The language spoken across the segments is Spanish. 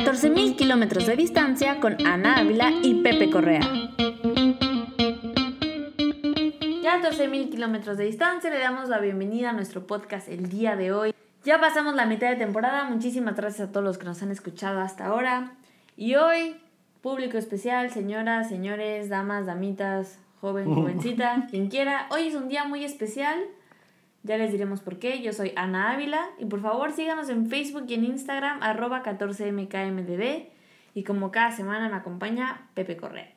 14.000 kilómetros de distancia con Ana Ávila y Pepe Correa. Ya a 14.000 kilómetros de distancia le damos la bienvenida a nuestro podcast el día de hoy. Ya pasamos la mitad de temporada, muchísimas gracias a todos los que nos han escuchado hasta ahora. Y hoy, público especial, señoras, señores, damas, damitas, joven, jovencita, quien quiera, hoy es un día muy especial. Ya les diremos por qué. Yo soy Ana Ávila y por favor síganos en Facebook y en Instagram arroba 14mkmdd y como cada semana me acompaña Pepe Correa.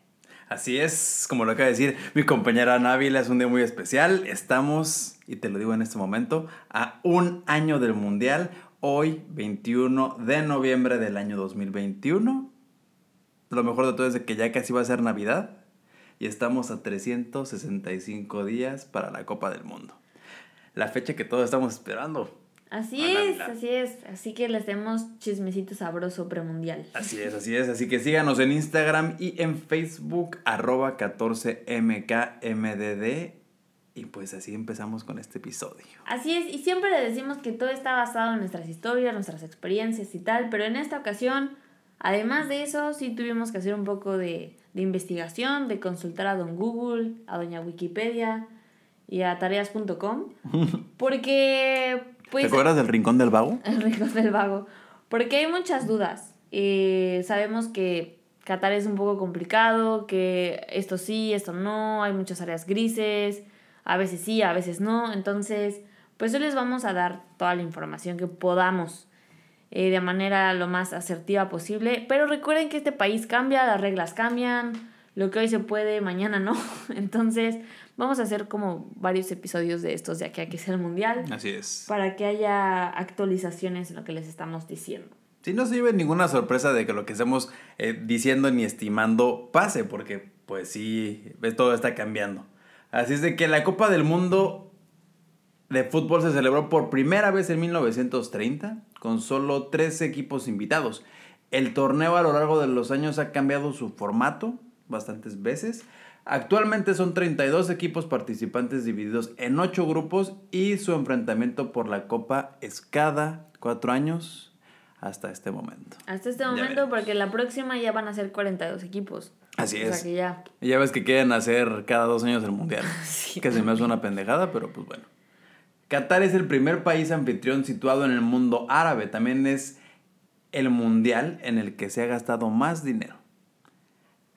Así es, como lo acaba de decir mi compañera Ana Ávila, es un día muy especial. Estamos, y te lo digo en este momento, a un año del Mundial. Hoy, 21 de noviembre del año 2021. Lo mejor de todo es que ya casi va a ser Navidad y estamos a 365 días para la Copa del Mundo la fecha que todos estamos esperando. Así es, así es. Así que les demos chismecito sabroso premundial. Así es, así es. Así que síganos en Instagram y en Facebook, arroba 14mkmdd. Y pues así empezamos con este episodio. Así es, y siempre le decimos que todo está basado en nuestras historias, nuestras experiencias y tal, pero en esta ocasión, además de eso, sí tuvimos que hacer un poco de, de investigación, de consultar a don Google, a doña Wikipedia, y a tareas.com. Porque, pues... ¿Te acuerdas del Rincón del Vago? El Rincón del Vago. Porque hay muchas dudas. Eh, sabemos que Qatar es un poco complicado, que esto sí, esto no, hay muchas áreas grises, a veces sí, a veces no. Entonces, pues hoy les vamos a dar toda la información que podamos eh, de manera lo más asertiva posible. Pero recuerden que este país cambia, las reglas cambian, lo que hoy se puede, mañana no. Entonces, Vamos a hacer como varios episodios de estos de aquí a que sea el mundial. Así es. Para que haya actualizaciones en lo que les estamos diciendo. Sí, no se lleve ninguna sorpresa de que lo que estamos eh, diciendo ni estimando pase, porque pues sí, todo está cambiando. Así es de que la Copa del Mundo de fútbol se celebró por primera vez en 1930, con solo tres equipos invitados. El torneo a lo largo de los años ha cambiado su formato bastantes veces. Actualmente son 32 equipos participantes divididos en 8 grupos y su enfrentamiento por la Copa es cada 4 años hasta este momento. Hasta este momento porque la próxima ya van a ser 42 equipos. Así es. Sea que ya. ya ves que quieren hacer cada dos años el Mundial. Que se me hace una pendejada, pero pues bueno. Qatar es el primer país anfitrión situado en el mundo árabe. También es el mundial en el que se ha gastado más dinero.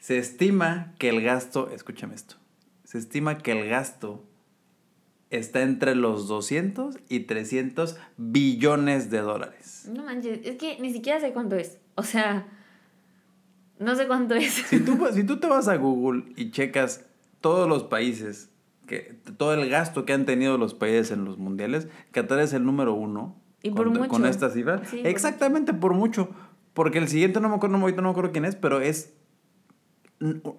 Se estima que el gasto, escúchame esto, se estima que el gasto está entre los 200 y 300 billones de dólares. No manches, es que ni siquiera sé cuánto es. O sea, no sé cuánto es. Si tú, si tú te vas a Google y checas todos los países, que, todo el gasto que han tenido los países en los mundiales, Qatar es el número uno. Y por con, mucho. Con esta cifra. Exactamente por mucho. Porque el siguiente no me acuerdo, no me acuerdo quién es, pero es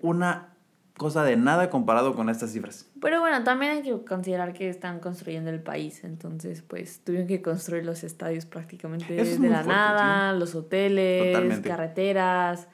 una cosa de nada comparado con estas cifras. Pero bueno, también hay que considerar que están construyendo el país, entonces pues tuvieron que construir los estadios prácticamente desde la nada, los hoteles, carreteras.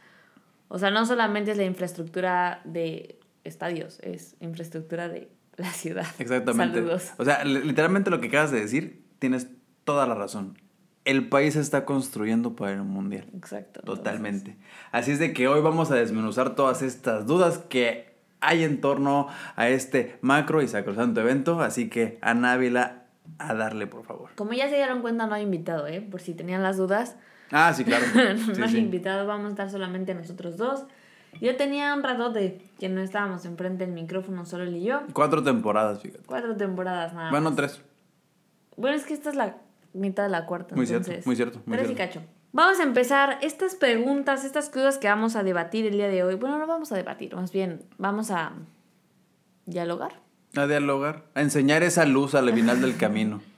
O sea, no solamente es la infraestructura de estadios, es infraestructura de la ciudad. Exactamente. Saludos. O sea, literalmente lo que acabas de decir, tienes toda la razón el país se está construyendo para el mundial. Exacto. Totalmente. Así es de que hoy vamos a desmenuzar todas estas dudas que hay en torno a este macro y sacrosanto evento. Así que Ana Ávila, a darle, por favor. Como ya se dieron cuenta, no hay invitado, ¿eh? Por si tenían las dudas. Ah, sí, claro. no hay invitado, vamos a estar solamente nosotros dos. Yo tenía un rato de que no estábamos enfrente del micrófono, solo él y yo. Cuatro temporadas, fíjate. Cuatro temporadas nada Bueno, tres. Bueno, es que esta es la mitad de la cuarta. Muy cierto, muy cierto. Muy tres y cacho. Vamos a empezar estas preguntas, estas cosas que vamos a debatir el día de hoy. Bueno, no vamos a debatir, más bien vamos a dialogar. A dialogar, a enseñar esa luz al final del camino.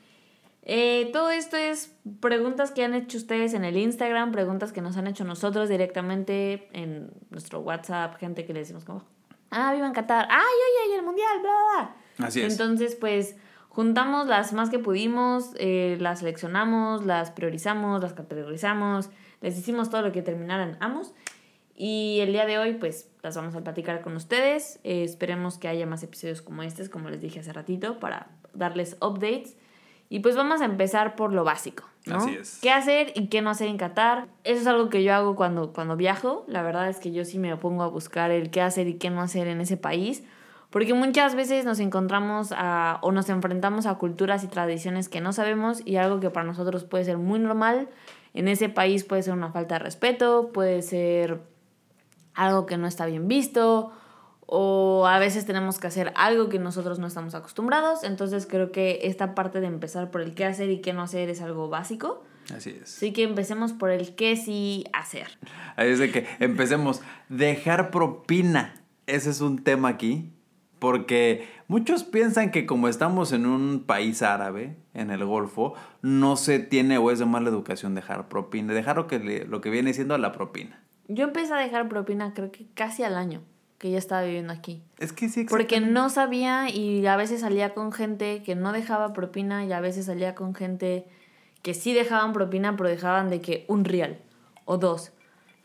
Eh, todo esto es preguntas que han hecho ustedes en el Instagram, preguntas que nos han hecho nosotros directamente en nuestro WhatsApp, gente que le decimos como, ah, viva en Qatar, ay, oye, oye, el mundial, bla, bla. Así es. Entonces, pues, Juntamos las más que pudimos, eh, las seleccionamos, las priorizamos, las categorizamos, les hicimos todo lo que terminaran amos. Y el día de hoy, pues, las vamos a platicar con ustedes. Eh, esperemos que haya más episodios como este, como les dije hace ratito, para darles updates. Y pues vamos a empezar por lo básico. ¿no? Así es. ¿Qué hacer y qué no hacer en Qatar? Eso es algo que yo hago cuando, cuando viajo. La verdad es que yo sí me pongo a buscar el qué hacer y qué no hacer en ese país. Porque muchas veces nos encontramos a, o nos enfrentamos a culturas y tradiciones que no sabemos y algo que para nosotros puede ser muy normal, en ese país puede ser una falta de respeto, puede ser algo que no está bien visto o a veces tenemos que hacer algo que nosotros no estamos acostumbrados. Entonces creo que esta parte de empezar por el qué hacer y qué no hacer es algo básico. Así es. Así que empecemos por el qué sí hacer. Ahí es de que empecemos. Dejar propina. Ese es un tema aquí. Porque muchos piensan que como estamos en un país árabe, en el Golfo, no se tiene o es de mala educación dejar propina. Dejar lo que, lo que viene siendo la propina. Yo empecé a dejar propina creo que casi al año que ya estaba viviendo aquí. Es que sí, Porque no sabía y a veces salía con gente que no dejaba propina y a veces salía con gente que sí dejaban propina, pero dejaban de que un real o dos.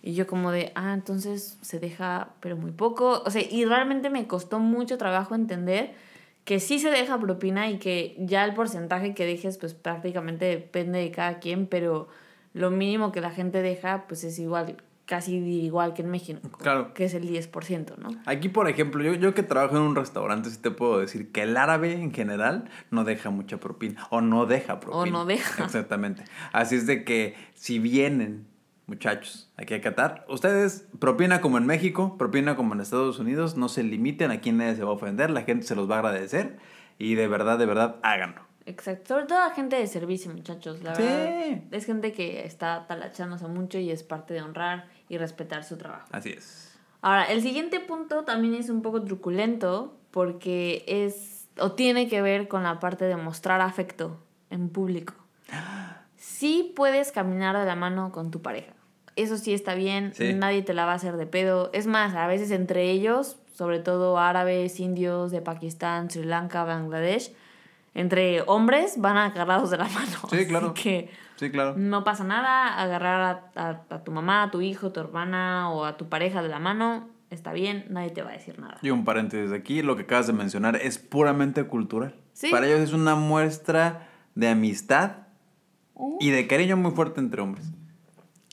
Y yo como de, ah, entonces se deja, pero muy poco. O sea, y realmente me costó mucho trabajo entender que sí se deja propina y que ya el porcentaje que dejes, pues prácticamente depende de cada quien, pero lo mínimo que la gente deja, pues es igual, casi igual que en México. Claro. Que es el 10%, ¿no? Aquí, por ejemplo, yo, yo que trabajo en un restaurante, sí te puedo decir que el árabe en general no deja mucha propina. O no deja propina. no deja. Exactamente. Así es de que si vienen, muchachos, aquí a Qatar, ustedes, propina como en México, propina como en Estados Unidos, no se limiten a quién nadie se va a ofender, la gente se los va a agradecer. Y de verdad, de verdad, háganlo. Exacto, sobre todo a gente de servicio, muchachos, la Sí. verdad. Es gente que está talachándose mucho y es parte de honrar y respetar su trabajo. Así es. Ahora, el siguiente punto también es un poco truculento porque es o tiene que ver con la parte de mostrar afecto en público. Sí puedes caminar de la mano con tu pareja. Eso sí está bien, Sí. nadie te la va a hacer de pedo. Es más, a veces entre ellos, sobre todo árabes, indios de Pakistán, Sri Lanka, Bangladesh, entre hombres van agarrados de la mano. Sí, claro. Así que Sí, claro. no pasa nada, agarrar a, a- a tu mamá, a tu hijo, tu hermana o a tu pareja de la mano, está bien, nadie te va a decir nada. Y un paréntesis aquí, lo que acabas de mencionar es puramente cultural. Sí. Para ellos es una muestra de amistad Uh. y de cariño muy fuerte entre hombres.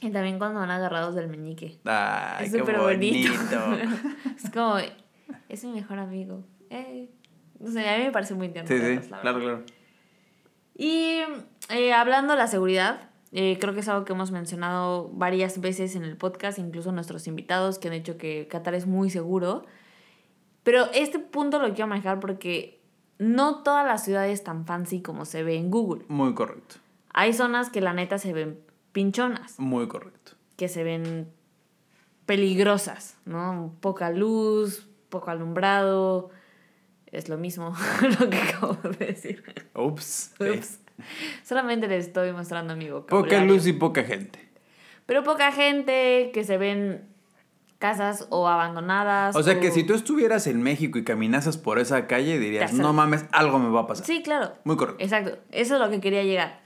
Y también cuando van agarrados del meñique. Ay, es súper bonito. bonito. es como, es mi mejor amigo. Eh. A mí me parece muy tierno. Sí, sí, la claro, claro. Y eh, hablando de la seguridad, eh, creo que es algo que hemos mencionado varias veces en el podcast, incluso nuestros invitados que han dicho que Qatar es muy seguro. Pero este punto lo quiero manejar porque no toda la ciudad es tan fancy como se ve en Google. Muy correcto. Hay zonas que la neta se ven pinchonas, Muy correcto. que se ven peligrosas, ¿no? Poca luz, poco alumbrado. Es lo mismo lo que acabo de decir. Ups. Ups. Solamente les estoy mostrando mi Poca vocabulario. luz y poca gente. Pero poca gente, que se ven casas o abandonadas. O sea que si tú estuvieras en México y caminasas por esa calle, dirías, no mames, algo me va a pasar. Sí, claro. Muy correcto. Exacto. Eso es lo que quería llegar.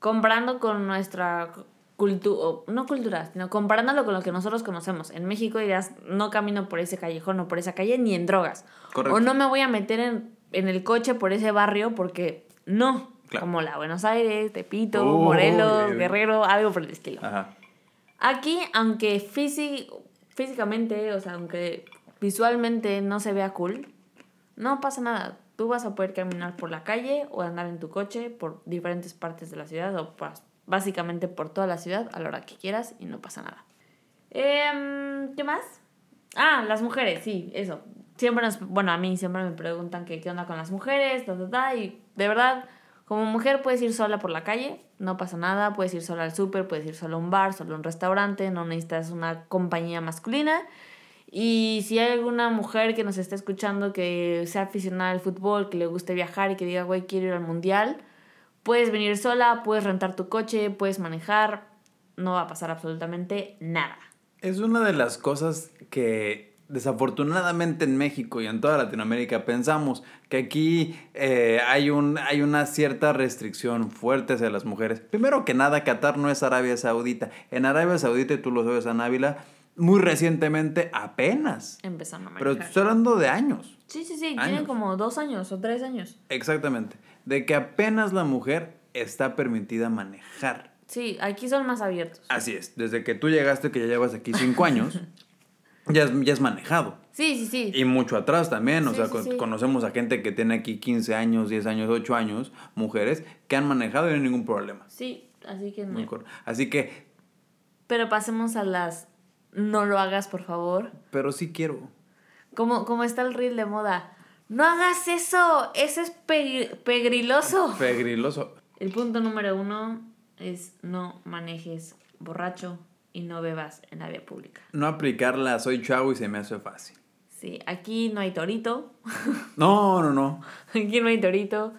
Comparando con nuestra cultura, no cultura, sino comparándolo con lo que nosotros conocemos. En México dirías, no camino por ese callejón o por esa calle ni en drogas. Correcto. O no me voy a meter en, en el coche por ese barrio porque no. Claro. Como la Buenos Aires, Tepito, Morelos. Guerrero, algo por el estilo. Ajá. Aquí, aunque físi- físicamente, o sea, aunque visualmente no se vea cool, no pasa nada. Tú vas a poder caminar por la calle o andar en tu coche por diferentes partes de la ciudad o básicamente por toda la ciudad a la hora que quieras y no pasa nada. Em, ¿Qué más? Ah, las mujeres, sí, eso. Siempre nos, bueno, a mí siempre me preguntan que qué onda con las mujeres, ta, ta, ta, y de verdad, como mujer puedes ir sola por la calle, no pasa nada, puedes ir sola al súper, puedes ir sola a un bar, solo a un restaurante, no necesitas una compañía masculina. Y si hay alguna mujer que nos está escuchando que sea aficionada al fútbol, que le guste viajar y que diga, güey, quiero ir al mundial, puedes venir sola, puedes rentar tu coche, puedes manejar, no va a pasar absolutamente nada. Es una de las cosas que desafortunadamente en México y en toda Latinoamérica pensamos que aquí eh, hay, un, hay una cierta restricción fuerte hacia las mujeres. Primero que nada, Qatar no es Arabia Saudita. En Arabia Saudita, y tú lo sabes, Anávila, muy recientemente apenas. Empezaron a Pero manejar. estoy hablando de años. Sí, sí, sí, Años. tienen como dos años o tres años. Exactamente. De que apenas la mujer está permitida manejar. Sí, aquí son más abiertos. Así es, desde que tú llegaste, que ya llevas aquí cinco años, ya es, ya es manejado. Sí, sí, sí. Y mucho atrás también, o Sí, sea, sí, con- sí. conocemos a gente que tiene aquí 15 años, 10 años, 8 años, mujeres, que han manejado y no hay ningún problema. Sí, así que no. Muy Así que, Pero pasemos a las no lo hagas, por favor. pero sí quiero. Como, como está el reel de moda. No hagas eso, eso es pe- pegriloso. Pegriloso. El punto número uno es no manejes borracho y no bebas en la vía pública. No aplicarla, soy chavo y se me hace fácil. Sí, aquí no hay torito, No, no, no. aquí no hay torito,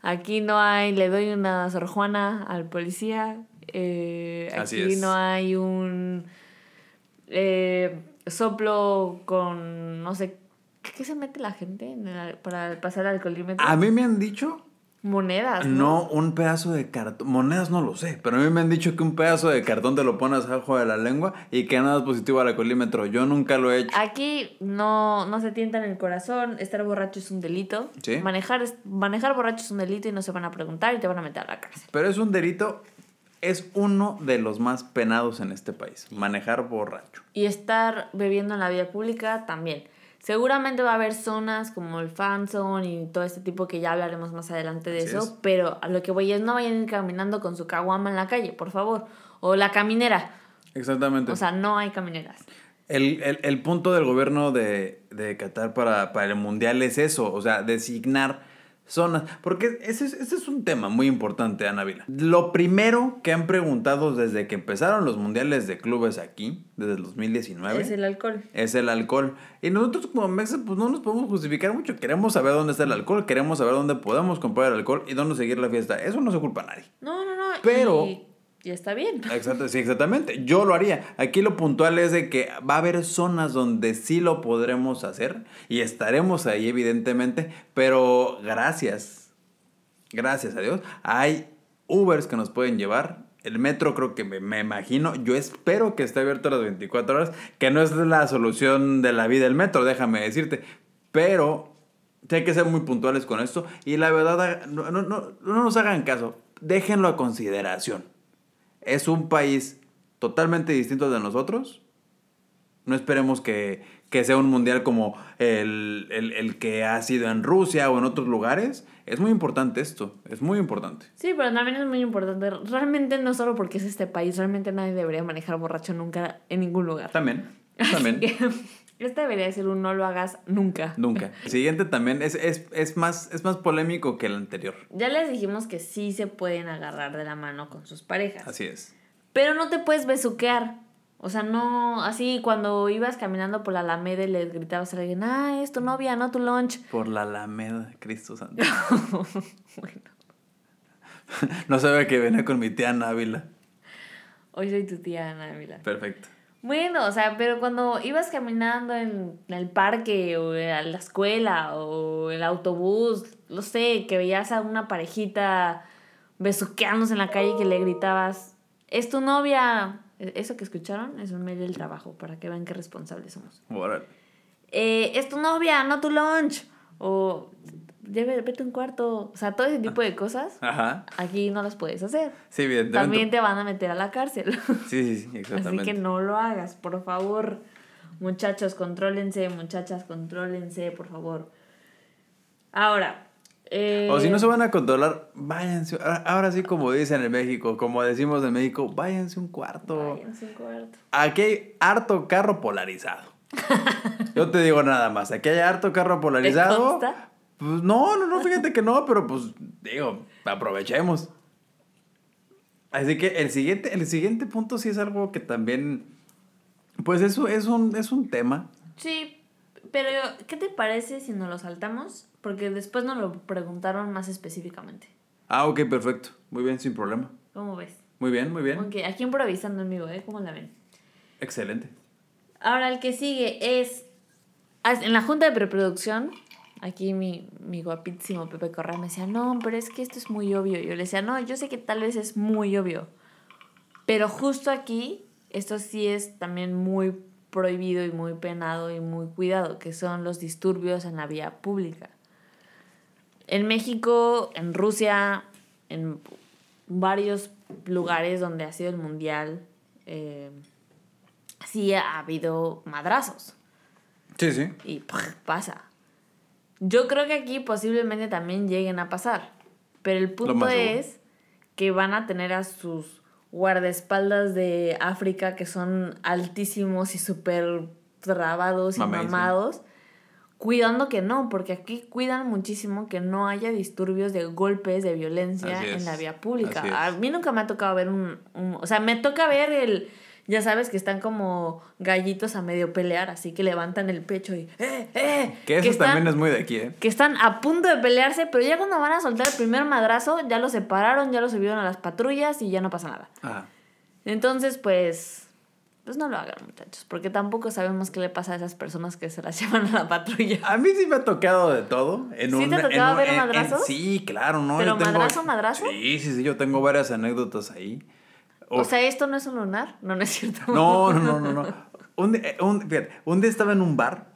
aquí no hay, le doy una Sor Juana al policía, eh, aquí Así es. no hay un eh, soplo con, no sé, ¿qué, se mete la gente el- para pasar al alcoholímetro? A mí me han dicho, Monedas, ¿no? no, un pedazo de cartón, monedas no lo sé, pero a mí me han dicho que un pedazo de cartón te lo pones abajo de la lengua y que nada es positivo al alcoholímetro. Yo nunca lo he hecho. Aquí no, no se tientan el corazón, estar borracho es un delito. Sí. Manejar, manejar borracho es un delito y no se van a preguntar y te van a meter a la cárcel. Pero es un delito, es uno de los más penados en este país, manejar borracho. Y estar bebiendo en la vía pública también. Seguramente va a haber zonas como el fan zone y todo este tipo que ya hablaremos más adelante de Así eso, es. pero a lo que voy es no vayan caminando con su caguama en la calle, por favor. O la caminera. Exactamente. O sea, no hay camineras. El, el- el punto del gobierno de, de Qatar para, para el Mundial es eso, o sea, designar zonas. Porque ese es, ese es un tema muy importante, Ana Vila. Lo primero que han preguntado desde que empezaron los Mundiales de Clubes aquí, desde el 2019, Es el alcohol. es el alcohol. Y nosotros como Mexa, pues no nos podemos justificar mucho. Queremos saber dónde está el alcohol, queremos saber dónde podemos comprar el alcohol y dónde seguir la fiesta. Eso no se culpa a nadie. No, no, no. Pero- Y, y está bien. Exacto, sí, exactamente. Yo lo haría. Aquí lo puntual es de que va a haber zonas donde sí lo podremos hacer y estaremos ahí, evidentemente, pero gracias, gracias a Dios, hay Ubers que nos pueden llevar. El metro creo que me, me imagino, yo espero que esté abierto las 24 horas, que no es la solución de la vida el metro, déjame decirte, pero hay que ser muy puntuales con esto y la verdad, no, no, no, no nos hagan caso, déjenlo a consideración es un país totalmente distinto de nosotros. No esperemos que, que sea un mundial como el, el- el que ha sido en Rusia o en otros lugares. Es muy importante esto, es muy importante. Sí, pero también es muy importante. Realmente no solo porque es este país, realmente nadie debería manejar borracho nunca en ningún lugar. También, también. Este debería ser un no lo hagas nunca. Nunca. El siguiente también es, es, es, más, es más polémico que el anterior. Ya les dijimos que sí se pueden agarrar de la mano con sus parejas. Así es. Pero no te puedes besuquear. O sea, no, así cuando ibas caminando por la Alameda y le gritabas a alguien, ah, es tu novia, no tu lunch. Por la Alameda, Cristo Santo. bueno, No sabía que venía con mi tía Ana Ávila. hoy soy tu tía Ana Ávila. Perfecto. Bueno, o sea, pero cuando ibas caminando en el parque o a la escuela o el autobús, no sé, que veías a una parejita besuqueándose en la calle y que le gritabas, es tu novia. E- Eso que escucharon es un mail del trabajo para que vean qué responsables somos. Órale. Eh, es tu novia, no tu lunch. O "Lleve- vete un cuarto. O sea, todo ese tipo de cosas Ajá. aquí no las puedes hacer. Sí, evidentemente. También te van a meter a la cárcel. Sí, sí, sí, Así exactamente. que no lo hagas, por favor. Muchachos, contrólense, muchachas, contrólense, por favor. Ahora. eh, O si no se van a controlar, váyanse. Ahora- Ahora sí, como dicen en México, como decimos en México, váyanse un cuarto. váyanse un cuarto. Aquí hay harto carro polarizado. Yo te digo nada más. Aquí hay harto carro polarizado. consta? Pues no, no, no, fíjate que no, pero pues digo, aprovechemos. Así que el siguiente, el siguiente punto sí es algo que también, pues eso es un, es un tema. Sí, pero ¿qué te parece si nos lo saltamos? Porque después nos lo preguntaron más específicamente. Ah, ok, perfecto. Muy bien, sin problema. ¿Cómo ves? Muy bien, muy bien. Ok, aquí improvisando amigo, ¿eh? ¿Cómo la ven? Excelente. Ahora el que sigue es. ah, En la junta de preproducción, aquí mi, mi guapísimo Pepe Correa me decía, no, pero es que esto es muy obvio. Yo le decía, no, yo sé que tal vez es muy obvio. Pero justo aquí, esto sí es también muy prohibido y muy penado y muy cuidado, que son los disturbios en la vía pública. En México, en Rusia, en varios lugares donde ha sido el mundial, eh, sí ha habido madrazos. Sí, sí. Y pasa. Yo creo que aquí posiblemente también lleguen a pasar. Pero el punto es que van a tener a sus guardaespaldas de África que son altísimos y súper trabados y mamados cuidando que no, porque aquí cuidan muchísimo que no haya disturbios de golpes, de violencia en la vía pública. A mí nunca me ha tocado ver un, O sea, me toca ver el... Ya sabes que están como gallitos a medio pelear, así que levantan el pecho y... ¡Eh, eh! Que eso también es muy de aquí, ¿eh? Que están a punto de pelearse, pero ya cuando van a soltar el primer madrazo, ya lo separaron, ya lo subieron a las patrullas y ya no pasa nada. Entonces, pues pues no lo hagan, muchachos, porque tampoco sabemos qué le pasa a esas personas que se las llevan a la patrulla. A mí sí me ha tocado de todo. En ¿Sí te ver madrazos? sí, claro, ¿no? ¿Pero madrazo, madrazo? Sí, sí, sí, yo tengo varias anécdotas ahí. O, sea, ¿esto no es un lunar? No, no es cierto. No, no, no, no. Un, un, fíjate, un día estaba en un bar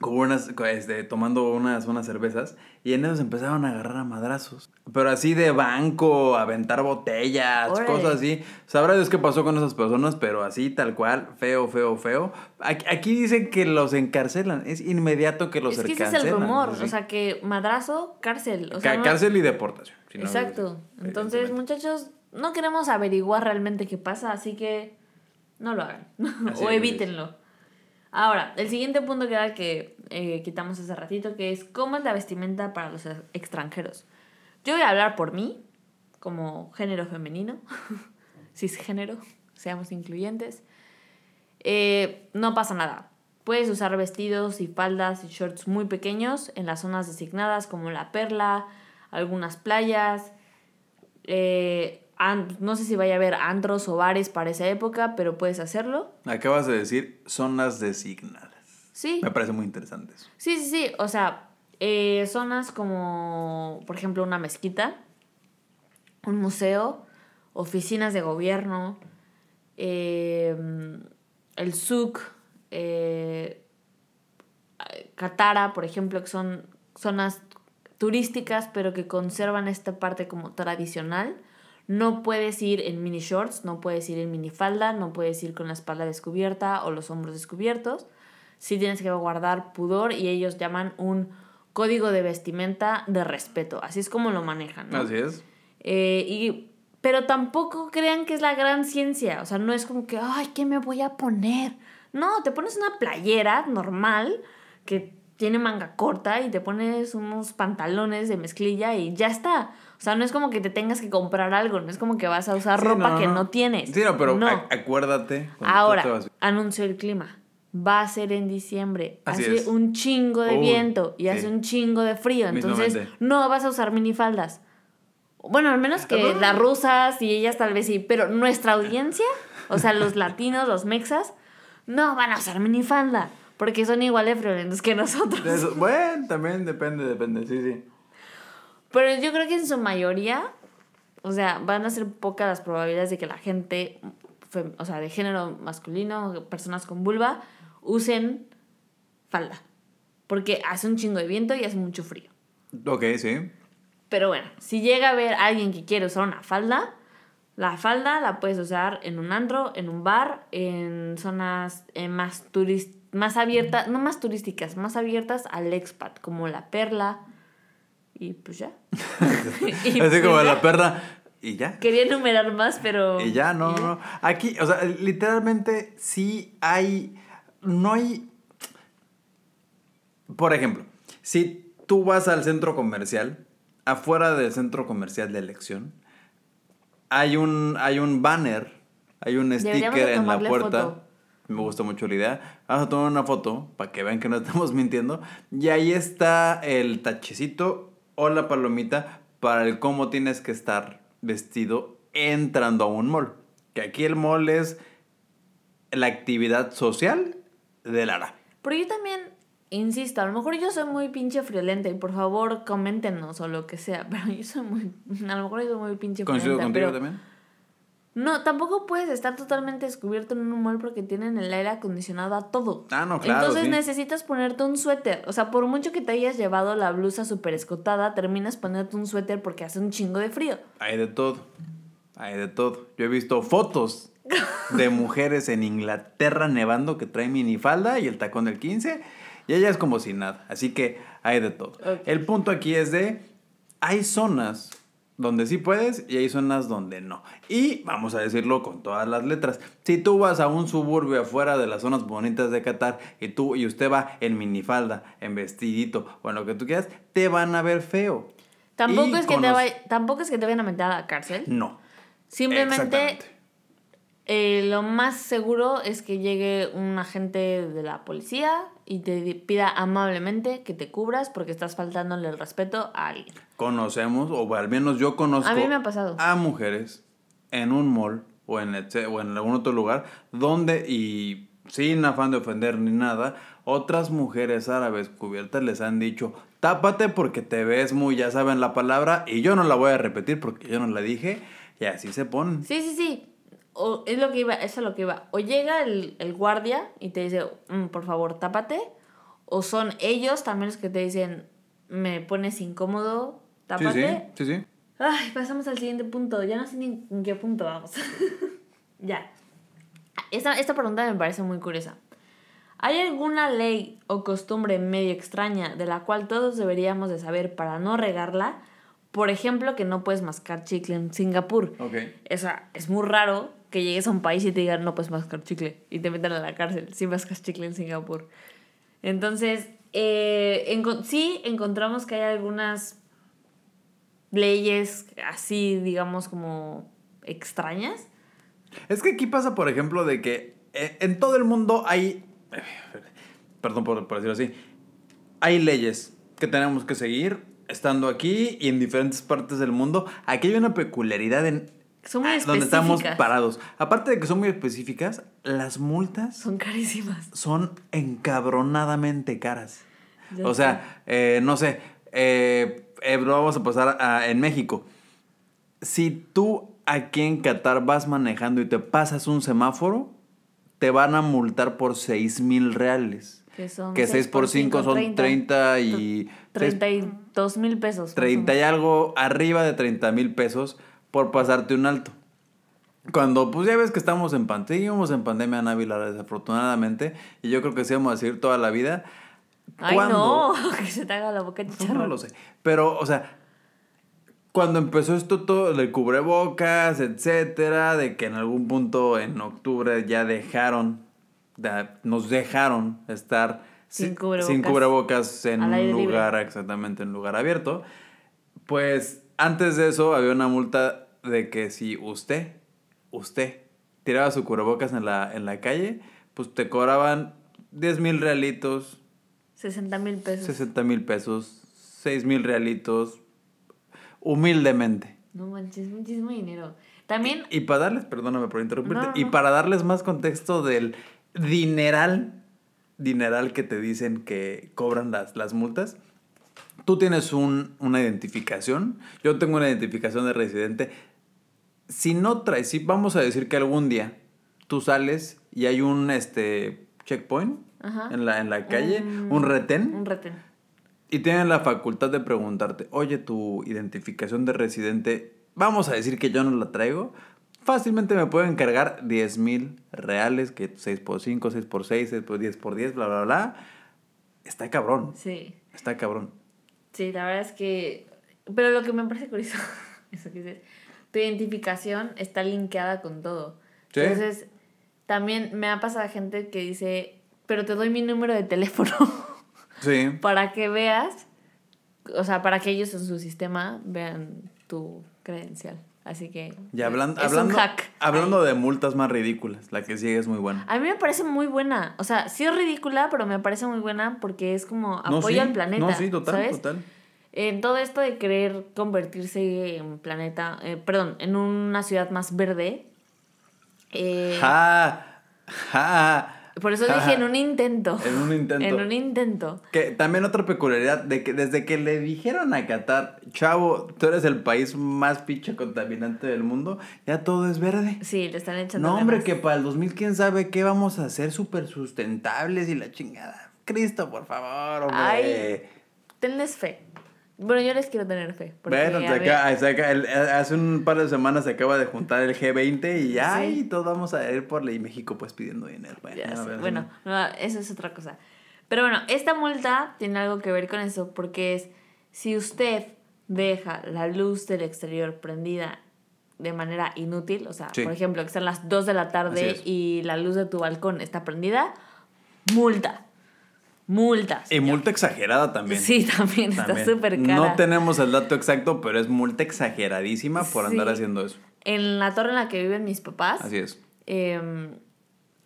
con unas, este, tomando unas, unas cervezas y en ellos empezaron a agarrar a madrazos. Pero así de banco, aventar botellas, cosas así. Sabrá Dios qué pasó con esas personas, pero así tal cual, feo, feo, feo. Aquí, dicen que los encarcelan, es inmediato que los encarcelan. Es que ese es el rumor, o sea que madrazo, cárcel. O sea, cárcel y deportación. Exacto. Entonces, muchachos, no queremos averiguar realmente qué pasa, así que no lo hagan. o evítenlo. Ahora, el siguiente punto que era que eh, quitamos hace ratito, que es cómo es la vestimenta para los extranjeros. Yo voy a hablar por mí, como género femenino, cisgénero, seamos incluyentes. Eh, no pasa nada. Puedes usar vestidos y faldas y shorts muy pequeños en las zonas designadas como la perla, algunas playas. Eh, no sé si vaya a haber antros o bares para esa época, pero puedes hacerlo. Acabas de decir zonas designadas. Sí. Me parece muy interesante eso. Sí, sí, sí. O sea, eh, zonas como, por ejemplo, una mezquita, un museo, oficinas de gobierno, em, el SUC, eh, Catara, por ejemplo, que son zonas turísticas, pero que conservan esta parte como tradicional no puedes ir en mini shorts, no puedes ir en mini falda, no puedes ir con la espalda descubierta o los hombros descubiertos. Sí tienes que guardar pudor y ellos llaman un código de vestimenta de respeto. Así es como lo manejan. ¿no? Así es. Eh, y, pero tampoco crean que es la gran ciencia. O sea, no es como que, ay, ¿qué me voy a poner? No, te pones una playera normal que tiene manga corta y te pones unos pantalones de mezclilla y ya está. O sea, no es como que te tengas que comprar algo, no es como que vas a usar ropa que no. tienes. Sí, no, pero acuérdate. Ahora, anuncio el clima. Va a ser en diciembre. hace un chingo de viento y hace un chingo de frío. Entonces, no vas a usar minifaldas. Bueno, al menos que las rusas y ellas tal vez sí, pero nuestra audiencia, o sea, los latinos, los mexas, no van a usar minifalda. Porque son igual de friolentos que nosotros. bueno, también depende, depende, sí, sí. Pero yo creo que en su mayoría, o sea, van a ser pocas las probabilidades de que la gente, o sea, de género masculino, personas con vulva, usen falda. Porque hace un chingo de viento y hace mucho frío. Ok, sí. Pero bueno, si llega a haber alguien que quiere usar una falda, la falda la puedes usar en un antro, en un bar, en zonas eh, más más abiertas, no más turísticas, más abiertas al expat, como la perla, y pues ya. Así pues como la perra. Y ya. Quería enumerar más, pero. Y ya, no, no. Aquí, o sea, literalmente sí hay. No hay. Por ejemplo, si tú vas al centro comercial, afuera del centro comercial de elección, hay un, hay un banner, hay un sticker en la puerta. Me gusta mucho la idea. Vamos a tomar una foto para que vean que no estamos mintiendo. Y ahí está el tachecito o la palomita para el cómo tienes que estar vestido entrando a un mall. Que aquí el mall es la actividad social del árabe. Pero yo también, insisto, a lo mejor yo soy muy pinche friolenta y por favor coméntenos o lo que sea, pero yo soy muy, a lo mejor yo soy muy pinche friolenta. ¿Coincido contigo también? No, tampoco puedes estar totalmente descubierto en un mall porque tienen el aire acondicionado a todo. Ah, no, claro. Entonces necesitas ponerte un suéter. O sea, por mucho que te hayas llevado la blusa súper escotada, terminas poniéndote un suéter porque hace un chingo de frío. Hay de todo. Hay de todo. Yo he visto fotos de mujeres en Inglaterra nevando que traen minifalda y el tacón del 15 y ella es como si nada. Así que hay de todo. El punto aquí es de, hay zonas donde sí puedes y hay zonas donde no. Y vamos a decirlo con todas las letras. Si tú vas a un suburbio afuera de las zonas bonitas de Qatar y tú y usted va en minifalda, en vestidito o en lo que tú quieras, te van a ver feo. Tampoco Y es, que te tampoco es que te vayan a meter a la cárcel. No. Simplemente eh, lo más seguro es que llegue un agente de la policía y te pida amablemente que te cubras porque estás faltándole el respeto a alguien. Conocemos, o al menos yo conozco A mí me ha pasado. a mujeres en un mall o en, etc- o en algún otro lugar donde, y sin afán de ofender ni nada, otras mujeres árabes cubiertas les han dicho, tápate porque te ves muy, ya saben la palabra, y yo no la voy a repetir porque yo no la dije, y así se ponen. Sí, sí, sí. O es lo que iba, eso es lo que iba. O llega el, el guardia y te dice, "Mm, por favor, tápate. O son ellos también los que te dicen, me pones incómodo, tápate. sí, sí, sí. Ay, pasamos al siguiente punto. Ya no sé ni en qué punto vamos. ya. Esta, esta pregunta me parece muy curiosa. ¿Hay alguna ley o costumbre medio extraña de la cual todos deberíamos de saber para no regarla? Por ejemplo, que no puedes mascar chicle en Singapur. Ok. O sea, es muy raro que llegues a un país y te digan no puedes mascar chicle y te metan a la cárcel si mascas chicle en Singapur. Entonces, eh, enco- sí encontramos que hay algunas leyes así, digamos, como extrañas. Es que aquí pasa, por ejemplo, de que eh, en todo el mundo hay, perdón por, por decirlo así, hay leyes que tenemos que seguir estando aquí y en diferentes partes del mundo. Aquí hay una peculiaridad en Son muy ah, donde estamos específicas. parados. Aparte de que son muy específicas, las multas Son carísimas. son encabronadamente caras. Ya o sea, eh, no sé, eh, eh, lo vamos a pasar a- en México. Si tú aquí en Qatar vas manejando y te pasas un semáforo, te van a multar por 6 mil reales. Que son Que 6 por 5 son 30 y... seis- 32 mil pesos. más o 30 y algo, arriba de 30 mil pesos por pasarte un alto. Cuando, pues ya ves que estamos en pandemia, seguimos en pandemia en Ávila desafortunadamente, y yo creo que sí vamos a seguir toda la vida. Ay, ¿Cuándo? no, que se te haga la boca No, chicharrón. no lo sé. Pero, o sea, cuando empezó esto todo, el cubrebocas, etcétera, de que en algún punto en octubre ya dejaron, nos dejaron estar Sin si- cubrebocas. sin cubrebocas en un libre. lugar, exactamente, en un lugar abierto, pues antes de eso había una multa de que si usted, usted, tiraba su cubrebocas en la, en la calle, pues te cobraban 10 mil realitos, 60 mil pesos. 60 mil pesos, 6 mil realitos, humildemente. No manches, muchísimo dinero. También, Y para darles, perdóname por interrumpirte, No, y para darles más contexto del dineral, dineral que te dicen que cobran las, las multas, tú tienes un, una identificación, yo tengo una identificación de residente. Si no traes, si vamos a decir que algún día tú sales y hay un este checkpoint Ajá. en la, en la calle, Un- un retén, un retén. y tienen la facultad de preguntarte, oye, tu identificación de residente, vamos a decir que yo no la traigo, fácilmente me pueden cargar 10 mil reales, que 6 por 5, 6 por 6, 6 por 10 por 10, bla, bla, bla. Está cabrón, Sí. está cabrón. Sí, la verdad es que. Pero lo que me parece curioso, eso que dices, tu identificación está linkeada con todo. Sí. Entonces, también me ha pasado gente que dice, pero te doy mi número de teléfono Sí. para que veas, o sea, para que ellos en su sistema vean tu credencial. Así que. Y hablan- es hablando, un hack. hablando de multas más ridículas, la que sigue es muy buena. A mí me parece muy buena. O sea, sí es ridícula, pero me parece muy buena porque es como No, apoyo sí, al planeta. No, sí, total, ¿sabes? total. En todo esto de querer convertirse en planeta, eh, perdón, en una ciudad más verde. eh, Ja, ja. Por eso dije en un intento. En un intento. En un intento. Que también otra peculiaridad de que desde que le dijeron a Qatar, chavo, tú eres el país más pinche contaminante del mundo, ya todo es verde. Sí, le están echando. No, hombre, que para el 2000 quién sabe qué vamos a hacer súper sustentables y la chingada. Cristo, por favor, hombre. Ay. Tenles fe. Bueno, yo les quiero tener fe. Bueno, se acaba- se acaba- el- hace un par de semanas se acaba de juntar el G20 y ya, Sí. y todos vamos a ir por ley México pues pidiendo dinero. Bueno, ver, Bueno, no, eso es otra cosa. Pero bueno, esta multa tiene algo que ver con eso, porque es si usted deja la luz del exterior prendida de manera inútil, o sea, Sí. por ejemplo, que están las 2 de la tarde y la luz de tu balcón está prendida, multa. Multas. Y multa exagerada también. Sí, también, está súper cara. No tenemos el dato exacto, pero es multa exageradísima por andar haciendo eso. En la torre en la que viven mis papás, Así es. eh,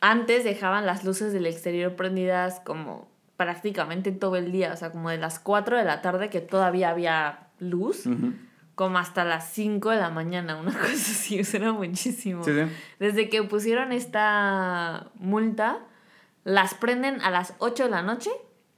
antes dejaban las luces del exterior prendidas como prácticamente todo el día, o sea, como de las 4 de la tarde que todavía había luz, como hasta las 5 de la mañana, una cosa así, eso era muchísimo. Sí, sí. Desde que pusieron esta multa, las prenden a las 8 de la noche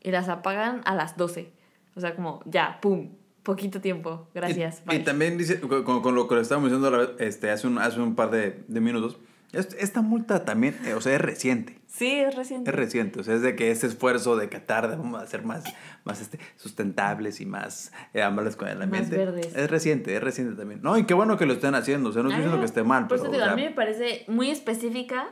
y las apagan a las 12. O sea, como ya, pum, poquito tiempo, gracias. Y, y también dice, con, con- lo que le estábamos diciendo este, hace, un, hace un par de, de minutos, es- esta multa también, eh, o sea, es reciente. Sí, es reciente. Es reciente, o sea, es de que ese esfuerzo de Qatar de vamos a ser más, más este, sustentables y más eh, amables con el Más ambiente. verdes. Es reciente, es reciente también. No, y qué bueno que lo estén haciendo, o sea, no estoy diciendo que esté mal, por pero eso o digo, sea, a mí me parece muy específica,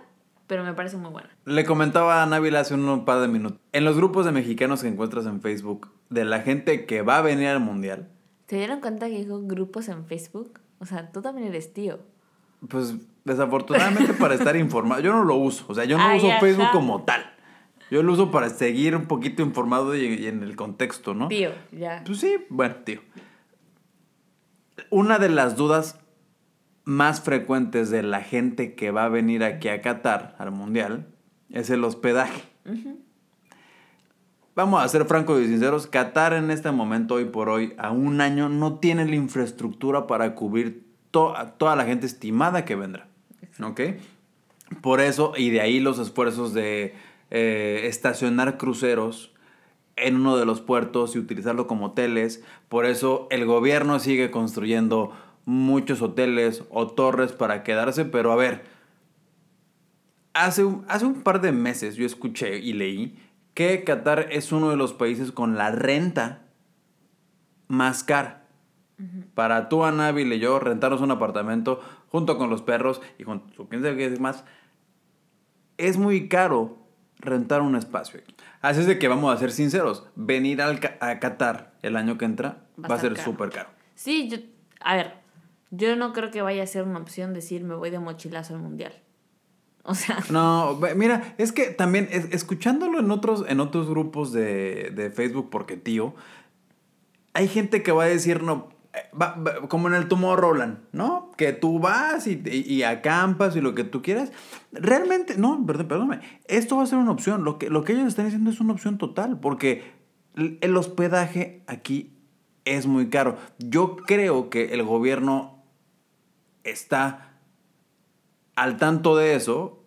pero me parece muy buena. le comentaba a Návila hace un par de minutos, en los grupos de mexicanos que encuentras en Facebook, de la gente que va a venir al Mundial, ¿Se dieron cuenta que dijo grupos en Facebook? O sea, tú también eres tío. Pues desafortunadamente para estar informado, yo no lo uso, o sea, yo no Ay, uso ajá. Facebook como tal. Yo lo uso para seguir un poquito informado y, y en el contexto, ¿no? Tío, ya. Pues sí, bueno, tío. Una de las dudas más frecuentes de la gente que va a venir aquí a Qatar, al Mundial, es el hospedaje. Vamos a ser francos y sinceros, Qatar en este momento, hoy por hoy, a un año, no tiene la infraestructura para cubrir to- toda la gente estimada que vendrá. ¿Ok? Por eso, y de ahí los esfuerzos de eh, estacionar cruceros en uno de los puertos y utilizarlo como hoteles. Por eso el gobierno sigue construyendo muchos hoteles o torres para quedarse. Pero a ver, hace un, hace un par de meses yo escuché y leí que Qatar es uno de los países con la renta más cara. Para tú, Anábil y yo rentarnos un apartamento junto con los perros y con su quién sabe qué más, es muy caro rentar un espacio. Así es de que vamos a ser sinceros, venir al a Qatar el año que entra va, a ser súper caro. Sí, yo, a ver, yo no creo que vaya a ser una opción decir me voy de mochilazo al mundial. O sea, No, mira, es que también es- escuchándolo en otros, en otros grupos de, de Facebook, porque tío, hay gente que va a decir, no, eh, va- como en el Tomorrowland, ¿no? Que tú vas y, y, y acampas y lo que tú quieras. Realmente, no, perdón, perdóname, esto va a ser una opción. Lo que, lo que ellos están diciendo es una opción total, porque el hospedaje aquí es muy caro. Yo creo que el gobierno está al tanto de eso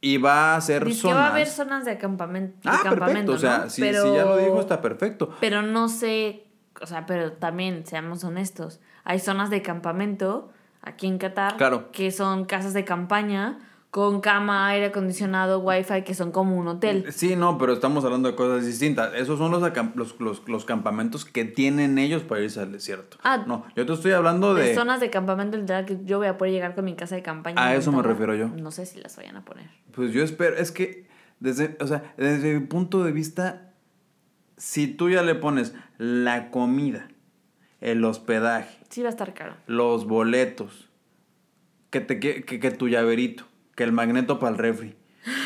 y va a hacer dice que zonas. va a haber zonas de acampamento. de ah, campamento, perfecto. O sea, ¿no? si, si ya lo dijo, está perfecto. Pero no sé, o sea, pero también, seamos honestos, hay zonas de campamento aquí en Qatar Claro. que son casas de campaña con cama, aire acondicionado, wifi, que son como un hotel. Sí, no, pero estamos hablando de cosas distintas. Esos son los, los, los, los campamentos que tienen ellos para irse al desierto. Ah. no, yo te estoy hablando De de... zonas de campamento literal que yo voy a poder llegar con mi casa de campaña. A eso me refiero yo. No sé si las vayan a poner. Pues yo espero, es que desde, o sea, desde mi punto de vista, si tú ya le pones la comida, el hospedaje, Sí va a estar caro. los boletos, que, te, que, que, que tu llaverito, que el magneto para el refri,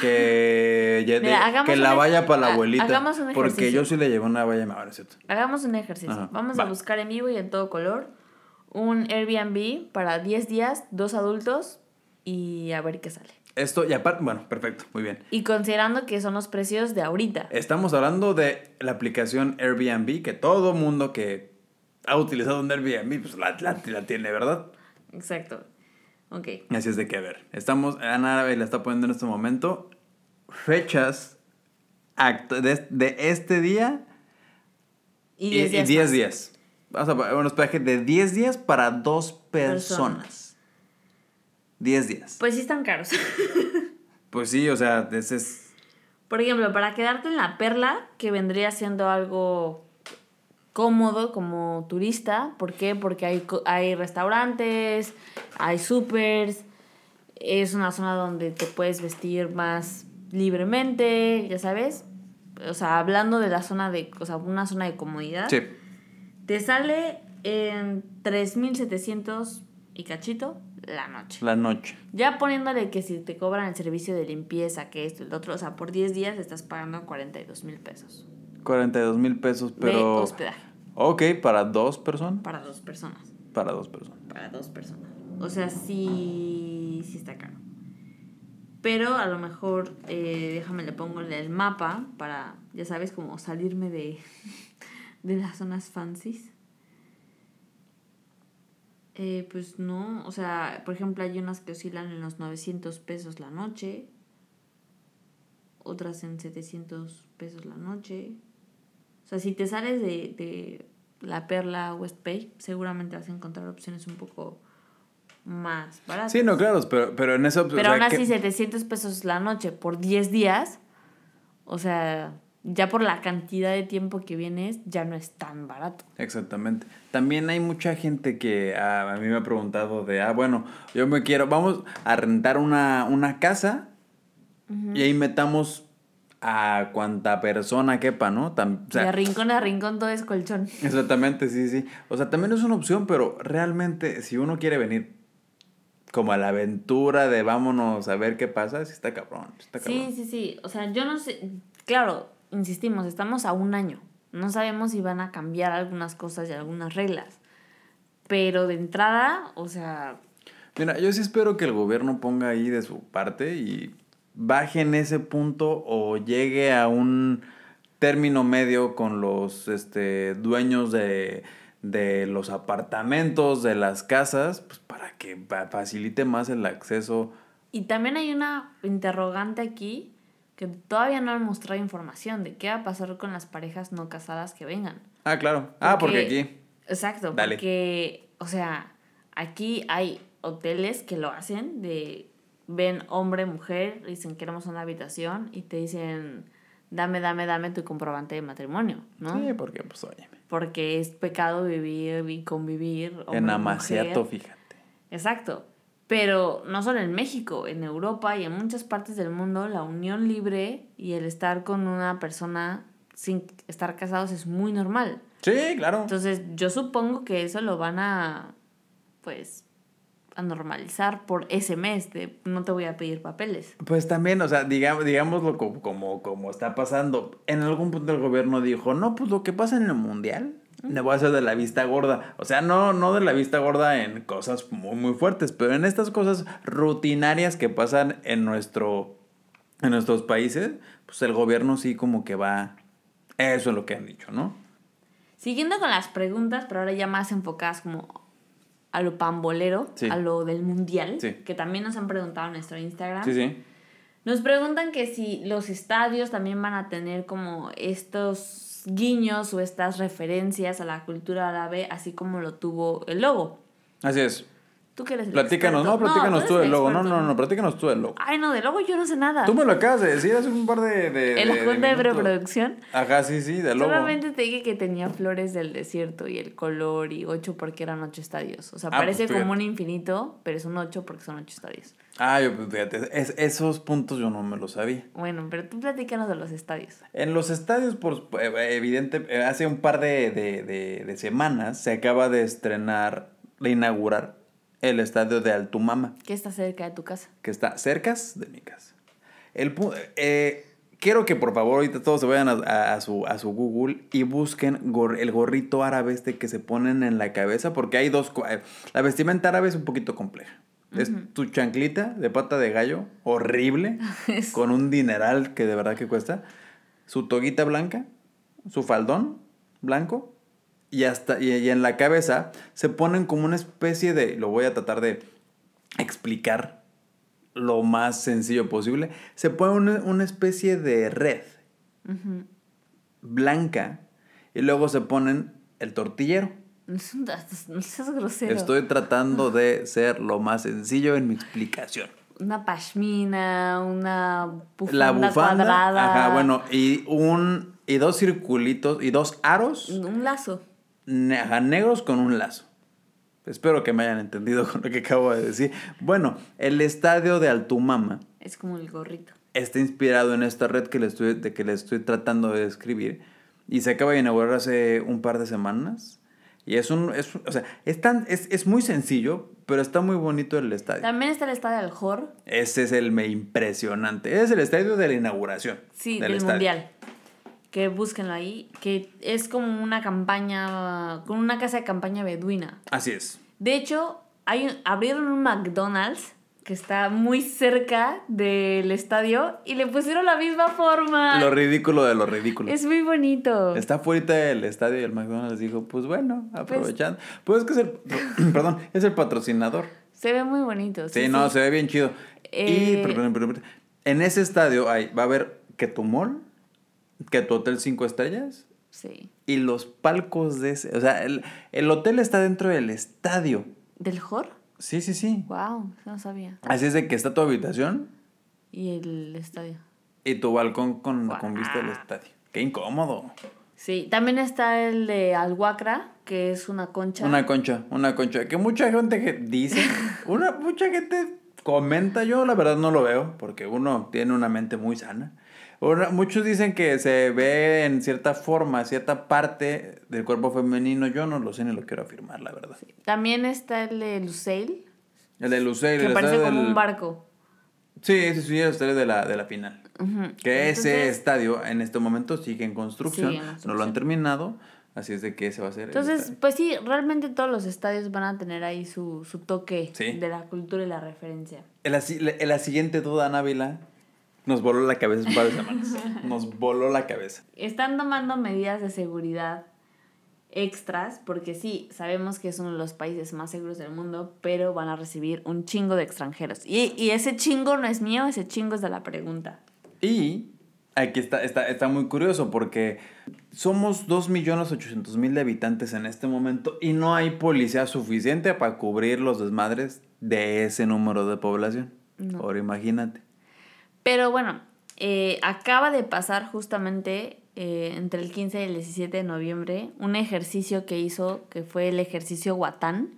que, Mira, de- que la valla para la abuelita. hagamos un porque ejercicio. yo sí le llevé una valla, ahora es cierto. Hagamos un ejercicio. Ajá, Vamos va. a buscar en vivo y en todo color un Airbnb para 10 días, dos adultos y a ver qué sale. Esto, y aparte, bueno, perfecto, muy bien. Y considerando que son los precios de ahorita. Estamos hablando de la aplicación Airbnb, que todo mundo que ha utilizado un Airbnb, pues la, la, la tiene, ¿verdad? Exacto. Ok. Así es de que, a ver, estamos, Ana la está poniendo en este momento fechas de, de este día Y y 10 días. 10 más. días. Vamos a poner un hospedaje de 10 días para dos personas. Personas. 10 días. Pues sí están caros. Pues sí, o sea, ese es... Por ejemplo, para quedarte en la perla, que vendría siendo algo cómodo como turista. ¿Por qué? Porque hay, hay restaurantes, hay supers, es una zona donde te puedes vestir más libremente, ya sabes. O sea, hablando de la zona de, o sea, una zona de comodidad. Sí. Te sale en 3.700 y cachito la noche. La noche. Ya poniéndole que si te cobran el servicio de limpieza, que esto y lo otro, o sea, por 10 días estás pagando 42 mil pesos 42 mil pesos, de pero... hospedaje Ok, para dos personas. para dos personas. Para dos personas. Para dos personas. O sea, sí, sí está caro. Pero a lo mejor, eh, déjame le pongo el mapa para, ya sabes, como salirme de, de las zonas fancies. Eh, pues no, o sea, por ejemplo, hay unas que oscilan en los 900 pesos la noche, otras en 700 pesos la noche. O sea, si te sales de, de la perla West Bay, seguramente vas a encontrar opciones un poco más baratas. Sí, no, claro, pero, pero en eso... o Pero sea, aún así, que- 700 pesos la noche por 10 días, o sea, ya por la cantidad de tiempo que vienes, ya no es tan barato. Exactamente. También hay mucha gente que ah, a mí me ha preguntado de, ah, bueno, yo me quiero, vamos a rentar una, una casa y ahí metamos a cuanta persona quepa, ¿no? Tam- o sea, de rincón a rincón todo es colchón. Exactamente, sí, sí. O sea, también es una opción, pero realmente si uno quiere venir como a la aventura de vámonos a ver qué pasa, sí está cabrón, sí está cabrón. Sí, sí, sí. O sea, yo no sé. Claro, insistimos, estamos a un año. No sabemos si van a cambiar algunas cosas y algunas reglas. Pero de entrada, o sea, Mira, yo sí espero que el gobierno ponga ahí de su parte y baje en ese punto o llegue a un término medio con los este, dueños de, de los apartamentos, de las casas, pues para que fa- facilite más el acceso. Y también hay una interrogante aquí que todavía no han mostrado información de qué va a pasar con las parejas no casadas que vengan. Ah, claro. Ah, porque aquí. Exacto, Dale. porque, o sea, aquí hay hoteles que lo hacen de ven hombre, mujer, dicen queremos una habitación y te dicen dame, dame, dame tu comprobante de matrimonio, ¿no? Sí, porque pues oye. Porque es pecado vivir y convivir. hombre, En Amaciato, mujer. fíjate. Exacto. Pero no solo en México, en Europa y en muchas partes del mundo, la unión libre y el estar con una persona sin estar casados es muy normal. Sí, claro. Entonces, yo supongo que eso lo van a, pues, a normalizar por ese mes de no te voy a pedir papeles. Pues también, o sea, digamos, digámoslo como, como, como está pasando. En algún punto el gobierno dijo, no, pues lo que pasa en el mundial, le voy a hacer de la vista gorda. O sea, no, no de la vista gorda en cosas muy, muy fuertes, pero en estas cosas rutinarias que pasan en nuestro, en nuestros países, pues el gobierno sí como que va, eso es lo que han dicho, ¿no? Siguiendo con las preguntas, pero ahora ya más enfocadas como a lo pambolero, Sí. a lo del mundial, Sí. que también nos han preguntado en nuestro Instagram. Sí, sí. Nos preguntan que si los estadios también van a tener como estos guiños o estas referencias a la cultura árabe, así como lo tuvo el logo. Así es. Tú que eres el Platícanos, no, platícanos tú tú del el logo. No, no, no, platícanos tú del logo. Ay, no, de logo yo no sé nada. Tú me lo acabas de decir hace un par de... de El de- de junta de minutos. preproducción. Ajá, sí, sí, del logo. Solamente te dije que tenía flores del desierto y el color y ocho porque eran ocho estadios. O sea, Ah, parece pues, fíjate. como un infinito, pero es un ocho porque son ocho estadios. Ah, yo, pues, fíjate, es- esos puntos yo no me los sabía. Bueno, pero tú platícanos de los estadios. En los estadios, por eh, evidente, eh, hace un par de, de- de- de semanas se acaba de estrenar, de inaugurar el estadio de Altumama, ¿Qué está cerca de tu casa? que está cerca de mi casa. El, eh, quiero que por favor ahorita todos se vayan a, a- a su, a su Google y busquen gor- el gorrito árabe este que se ponen en la cabeza, porque hay dos... eh, La vestimenta árabe es un poquito compleja. Es tu chanclita de pata de gallo, horrible, con un dineral que de verdad que cuesta. Su toguita blanca, su faldón blanco, y hasta y, y en la cabeza se ponen como una especie de, lo voy a tratar de explicar lo más sencillo posible, se pone una, una especie de red blanca y luego se ponen el tortillero. No seas- no seas grosero. Estoy tratando de ser lo más sencillo en mi explicación. Una pashmina, una bufanda, La bufanda, cuadrada. ajá, bueno, y un y dos circulitos y dos aros Un lazo. Negros con un lazo. Espero que me hayan entendido con lo que acabo de decir. Bueno, el estadio de Altumama Es como el gorrito. está inspirado en esta red que le estoy, de que le estoy tratando de describir y se acaba de inaugurar hace un par de semanas. Y es un, es, o sea, es, tan, es, es muy sencillo, pero está muy bonito el estadio. También está el estadio del Jor. Ese es el me impresionante. Es el estadio de la inauguración. Sí, del, estadio. mundial. Que búsquenlo ahí. Que es como una campaña. Con una casa de campaña beduina. Así es. De hecho, hay, abrieron un McDonald's que está muy cerca del estadio y le pusieron la misma forma. Lo ridículo de lo ridículo. es muy bonito. Está fuera del estadio y el McDonald's dijo, pues bueno, aprovechando. Pues, es que es el, perdón, es el patrocinador. Se ve muy bonito. Sí, no, se ve bien chido. Eh, Y perdón, perdón, perdón. en ese estadio hay, va a haber que tu mall, que tu hotel cinco estrellas Sí. y los palcos de ese. O sea, el, el hotel está dentro del estadio. ¿Del Jor? Sí, sí, sí. Wow, no sabía. Así es de que está tu habitación Y el estadio. y tu balcón con, con vista del estadio. Qué incómodo. Sí, también está el de Alhuacra, que es una concha. Una concha, una concha. Que mucha gente dice, una, mucha gente comenta, yo la verdad no lo veo, porque uno tiene una mente muy sana. Una- muchos dicen que se ve en cierta forma, cierta parte del cuerpo femenino. Yo no lo sé ni lo quiero afirmar, la verdad. También está el de Luceil, El de Luceil, que el parece como del- un barco. Sí, sí, sí, el estadio de la, de la final. Que ese estadio en este momento sigue en construcción, en no lo han terminado, así es de que ese va a ser. el Entonces, pues sí, realmente todos los estadios van a tener ahí su, su toque Sí. de la cultura y la referencia. En la, en la siguiente duda, Návila, nos voló la cabeza un par de semanas. Nos voló la cabeza. Están tomando medidas de seguridad extras, porque sí, sabemos que es uno de los países más seguros del mundo, pero van a recibir un chingo de extranjeros. Y, y ese chingo no es mío, ese chingo es de la pregunta. Y aquí está, está, está muy curioso porque somos 2.800.000 de habitantes en este momento y no hay policía suficiente para cubrir los desmadres de ese número de población. No. Ahora imagínate. Pero bueno, eh, acaba de pasar justamente eh, entre el 15 y el 17 de noviembre un ejercicio que hizo, que fue el ejercicio Huatán,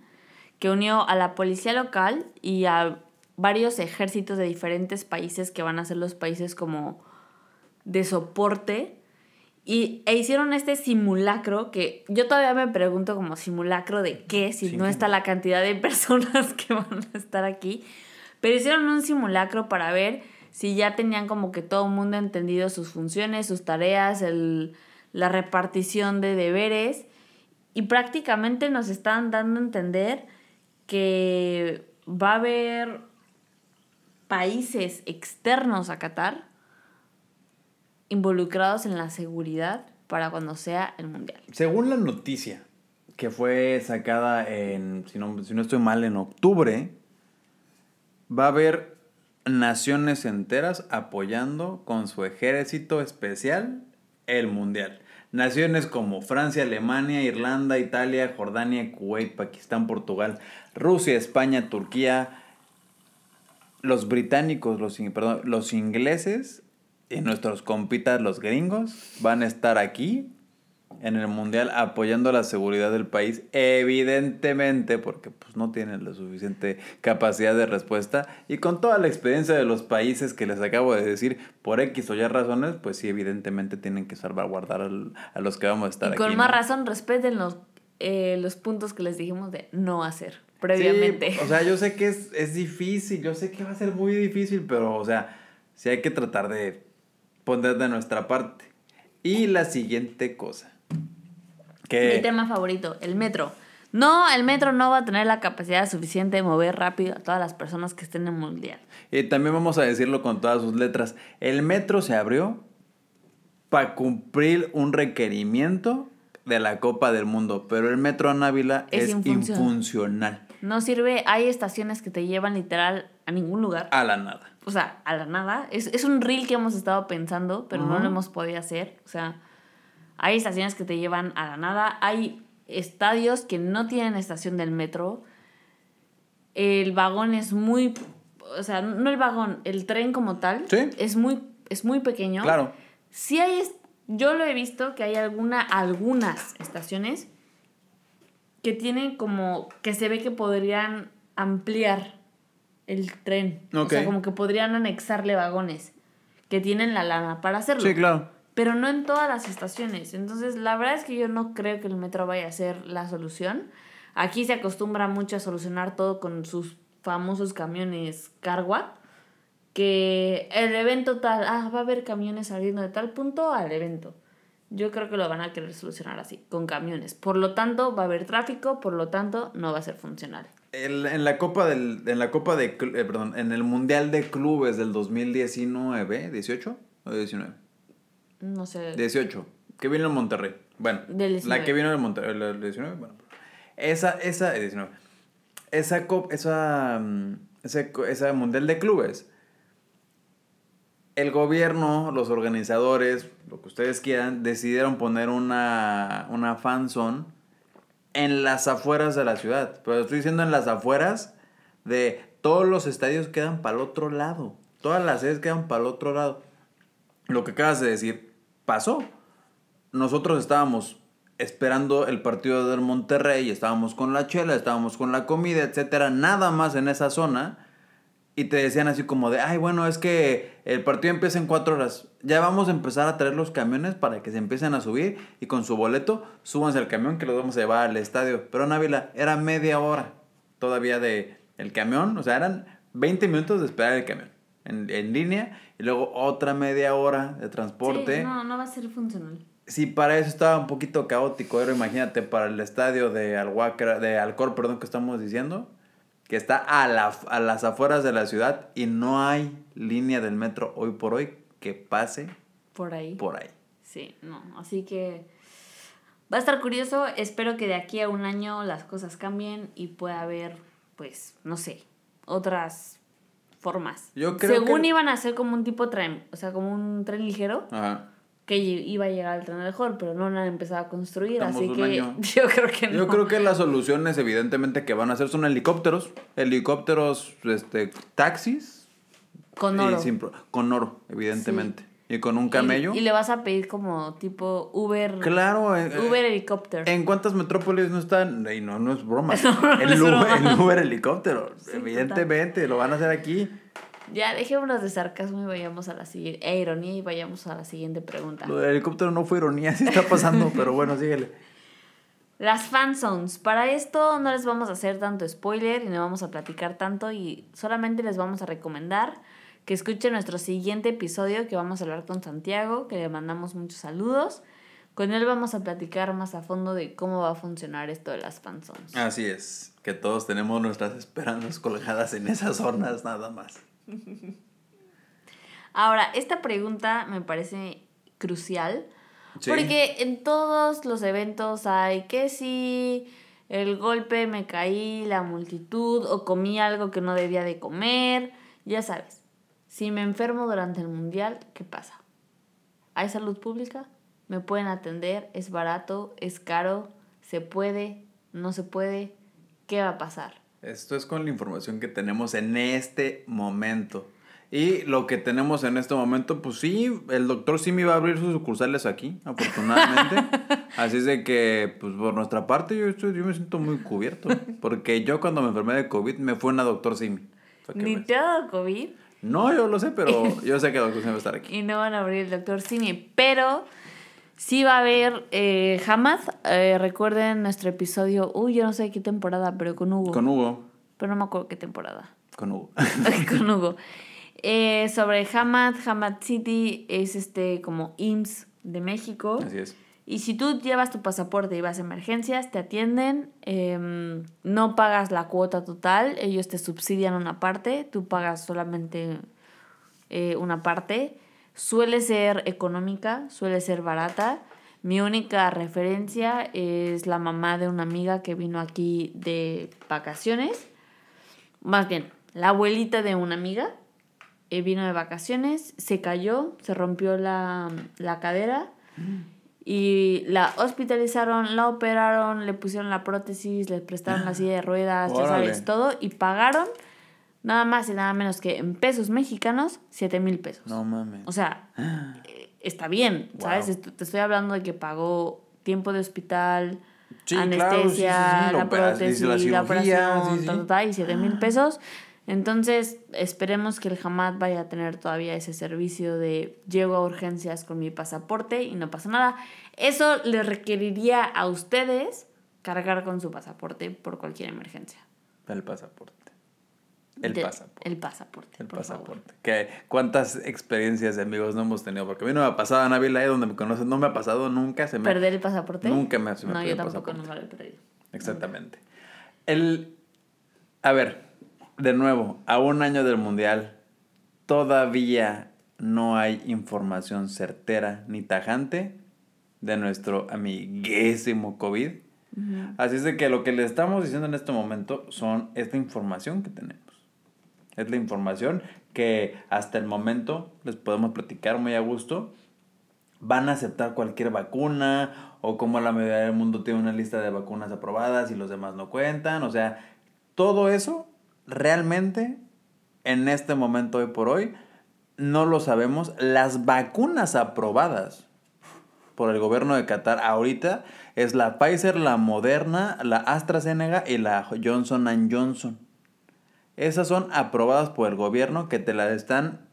que unió a la policía local y a varios ejércitos de diferentes países que van a ser los países como de soporte. Y, e hicieron este simulacro que yo todavía me pregunto como simulacro de qué, si Sí, no está la cantidad de personas que van a estar aquí. Pero hicieron un simulacro para ver si ya tenían como que todo el mundo entendido sus funciones, sus tareas, el, la repartición de deberes. Y prácticamente nos están dando a entender que va a haber países externos a Qatar involucrados en la seguridad para cuando sea el mundial. Según la noticia que fue sacada en, si no, si no estoy mal, en octubre, va a haber naciones enteras apoyando con su ejército especial el mundial. Naciones como Francia, Alemania, Irlanda, Italia, Jordania, Kuwait, Pakistán, Portugal, Rusia, España, Turquía, los británicos, los, perdón, los ingleses y nuestros compitas, los gringos, van a estar aquí en el mundial apoyando la seguridad del país, evidentemente porque pues no tienen la suficiente capacidad de respuesta y con toda la experiencia de los países que les acabo de decir, por X o Y razones, pues sí, evidentemente tienen que salvaguardar al- a los que vamos a estar Y con aquí. más ¿no? razón respeten los, eh, los puntos que les dijimos de no hacer previamente. Sí, o sea, yo sé que es, es difícil, yo sé que va a ser muy difícil, pero, o sea, sí hay que tratar de poner de nuestra parte. Y la siguiente cosa. Mi tema favorito, el metro. No, el metro no va a tener la capacidad suficiente de mover rápido a todas las personas que estén en el mundial. y también vamos a decirlo con todas sus letras, el metro se abrió para cumplir un requerimiento de la Copa del Mundo, pero el metro en Ávila Es es, infuncional. infuncional. No sirve, hay estaciones que te llevan literal a ningún lugar. A la nada. O sea, a la nada. Es, es un reel que hemos estado pensando, pero no lo hemos podido hacer. O sea, hay estaciones que te llevan a la nada. Hay estadios que no tienen estación del metro. El vagón es muy... O sea, no el vagón, el tren como tal. Sí. Es muy, es muy pequeño. Claro. Sí hay es- Yo lo he visto que hay alguna, algunas estaciones que tienen como que se ve que podrían ampliar el tren. O sea, como que podrían anexarle vagones que tienen la lana para hacerlo. Sí, claro. Pero no en todas las estaciones. Entonces, la verdad es que yo no creo que el metro vaya a ser la solución. Aquí se acostumbra mucho a solucionar todo con sus famosos camiones Carwa. Que el evento tal, ah, va a haber camiones saliendo de tal punto al evento. Yo creo que lo van a querer solucionar así, con camiones. Por lo tanto, va a haber tráfico, por lo tanto, no va a ser funcional. El- en la Copa del en la Copa de eh, perdón, en el Mundial de Clubes del 2019, 18 o 19? No sé. 18, que vino en Monterrey. Bueno, Del 19. la que vino en Monterrey, la del 19, bueno. Esa esa eh, 19. Esa cop, esa mm, co- esa Mundial de Clubes el gobierno, los organizadores, lo que ustedes quieran, decidieron poner una, una fan zone en las afueras de la ciudad. Pero estoy diciendo en las afueras de todos los estadios quedan para el otro lado. Todas las sedes quedan para el otro lado. Lo que acabas de decir pasó. Nosotros estábamos esperando el partido del Monterrey, estábamos con la chela, estábamos con la comida, etcétera, nada más en esa zona. Y te decían así como de, ay, bueno, es que el partido empieza en cuatro horas. Ya vamos a empezar a traer los camiones para que se empiecen a subir y con su boleto súbanse al camión que los vamos a llevar al estadio. Pero en Ávila era media hora todavía de el camión, o sea, eran 20 minutos de esperar el camión en, en línea y luego otra media hora de transporte. Sí, no, no va a ser funcional. Si para eso estaba un poquito caótico, pero imagínate para el estadio de Alhuacra, de Alcor, perdón, que estamos diciendo, que está a, la, a las afueras de la ciudad y no hay línea del metro hoy por hoy que pase Por ahí. por ahí. Sí, no. Así que va a estar curioso. Espero que de aquí a un año las cosas cambien y pueda haber, pues, no sé, otras formas. Yo creo Según que- iban a ser como un tipo tren, o sea, como un tren ligero Ajá. que iba a llegar al tren mejor, pero no lo han empezado a construir, Estamos así que año. yo creo que no. Yo creo que las soluciones evidentemente que van a hacer son helicópteros, helicópteros, este, taxis. con oro. sin con oro, evidentemente. Y con un camello. Y, le vas a pedir como tipo Uber. Claro, eh, eh, Uber helicóptero. ¿En cuántas metrópolis no están? Y no, no es broma. No, el, es Uber, broma. el Uber helicóptero. Sí, Evidentemente, lo van a hacer aquí. Ya dejémonos de sarcasmo y vayamos a la siguiente. E ironía y vayamos a la siguiente pregunta. Lo del helicóptero no fue ironía, sí está pasando, pero bueno, síguele. Las fanzones. Para esto no les vamos a hacer tanto spoiler y no vamos a platicar tanto y solamente les vamos a recomendar que escuchen nuestro siguiente episodio que vamos a hablar con Santiago, que le mandamos muchos saludos. Con él vamos a platicar más a fondo de cómo va a funcionar esto de las fanzones. Así es, que todos tenemos nuestras esperanzas colgadas en esas zonas nada más. Ahora, esta pregunta me parece crucial Sí. porque en todos los eventos hay que si el golpe me caí, la multitud o comí algo que no debía de comer, ya sabes. Si me enfermo durante el mundial, ¿qué pasa? ¿Hay salud pública? ¿Me pueden atender? ¿Es barato? ¿Es caro? ¿Se puede? ¿No se puede? ¿Qué va a pasar? Esto es con la información que tenemos en este momento. Y lo que tenemos en este momento, pues sí, el doctor Simi va a abrir sus sucursales aquí, afortunadamente. Así es de que, pues por nuestra parte, yo, estoy, yo me siento muy cubierto. Porque yo cuando me enfermé de COVID me fue una doctor Simi. Ni te ha dado COVID No, yo lo sé, pero yo sé que el doctor Simi va a estar aquí. y no van a abrir el doctor Simi, pero sí va a haber eh, eh, recuerden nuestro episodio, uy, yo no sé qué temporada, pero con Hugo. Con Hugo. Pero no me acuerdo qué temporada. Con Hugo. con Hugo. Eh, sobre Hamad, Hamad City es este como IMSS de México. Así es. Y si tú llevas tu pasaporte y vas a emergencias, te atienden, em, no pagas la cuota total, ellos te subsidian una parte, tú pagas solamente eh, una parte. Suele ser económica, suele ser barata. Mi única referencia es la mamá de una amiga que vino aquí de vacaciones. Más bien, la abuelita de una amiga eh, vino de vacaciones, se cayó, se rompió la, la cadera y la hospitalizaron, la operaron, le pusieron la prótesis, le prestaron la silla de ruedas, ya Órale. sabes, todo y pagaron nada más y nada menos que en pesos mexicanos 7 mil pesos. No mames. O sea, está bien, ¿sabes? Wow. Te estoy hablando de que pagó tiempo de hospital, Sí, anestesia, sí, sí, sí, la prótesis, la operación, sí, ta, sí. ta, ta, y 7 mil pesos. Entonces, esperemos que el Hamad vaya a tener todavía ese servicio de llego a urgencias con mi pasaporte y no pasa nada. Eso le requeriría a ustedes cargar con su pasaporte por cualquier emergencia. El pasaporte. El De- pasaporte. El pasaporte. El por pasaporte. Que cuántas experiencias de amigos no hemos tenido. Porque a mí no me ha pasado en Ávila, ahí donde me conocen, no me ha pasado nunca. Se me... ¿Perder el pasaporte? Nunca me- se me No, yo tampoco pasaporte. nunca lo he perdido. Exactamente. El. A ver, de nuevo, a un año del mundial, todavía no hay información certera ni tajante de nuestro amiguísimo COVID. Así es de que lo que le estamos diciendo en este momento son esta información que tenemos. Es la información que hasta el momento les podemos platicar muy a gusto. Van a aceptar cualquier vacuna o como la mayoría del mundo tiene una lista de vacunas aprobadas y los demás no cuentan. O sea, todo eso realmente en este momento hoy por hoy no lo sabemos. Las vacunas aprobadas por el gobierno de Qatar ahorita es la Pfizer, la Moderna, la AstraZeneca y la Johnson Johnson. Esas son aprobadas por el gobierno que te las están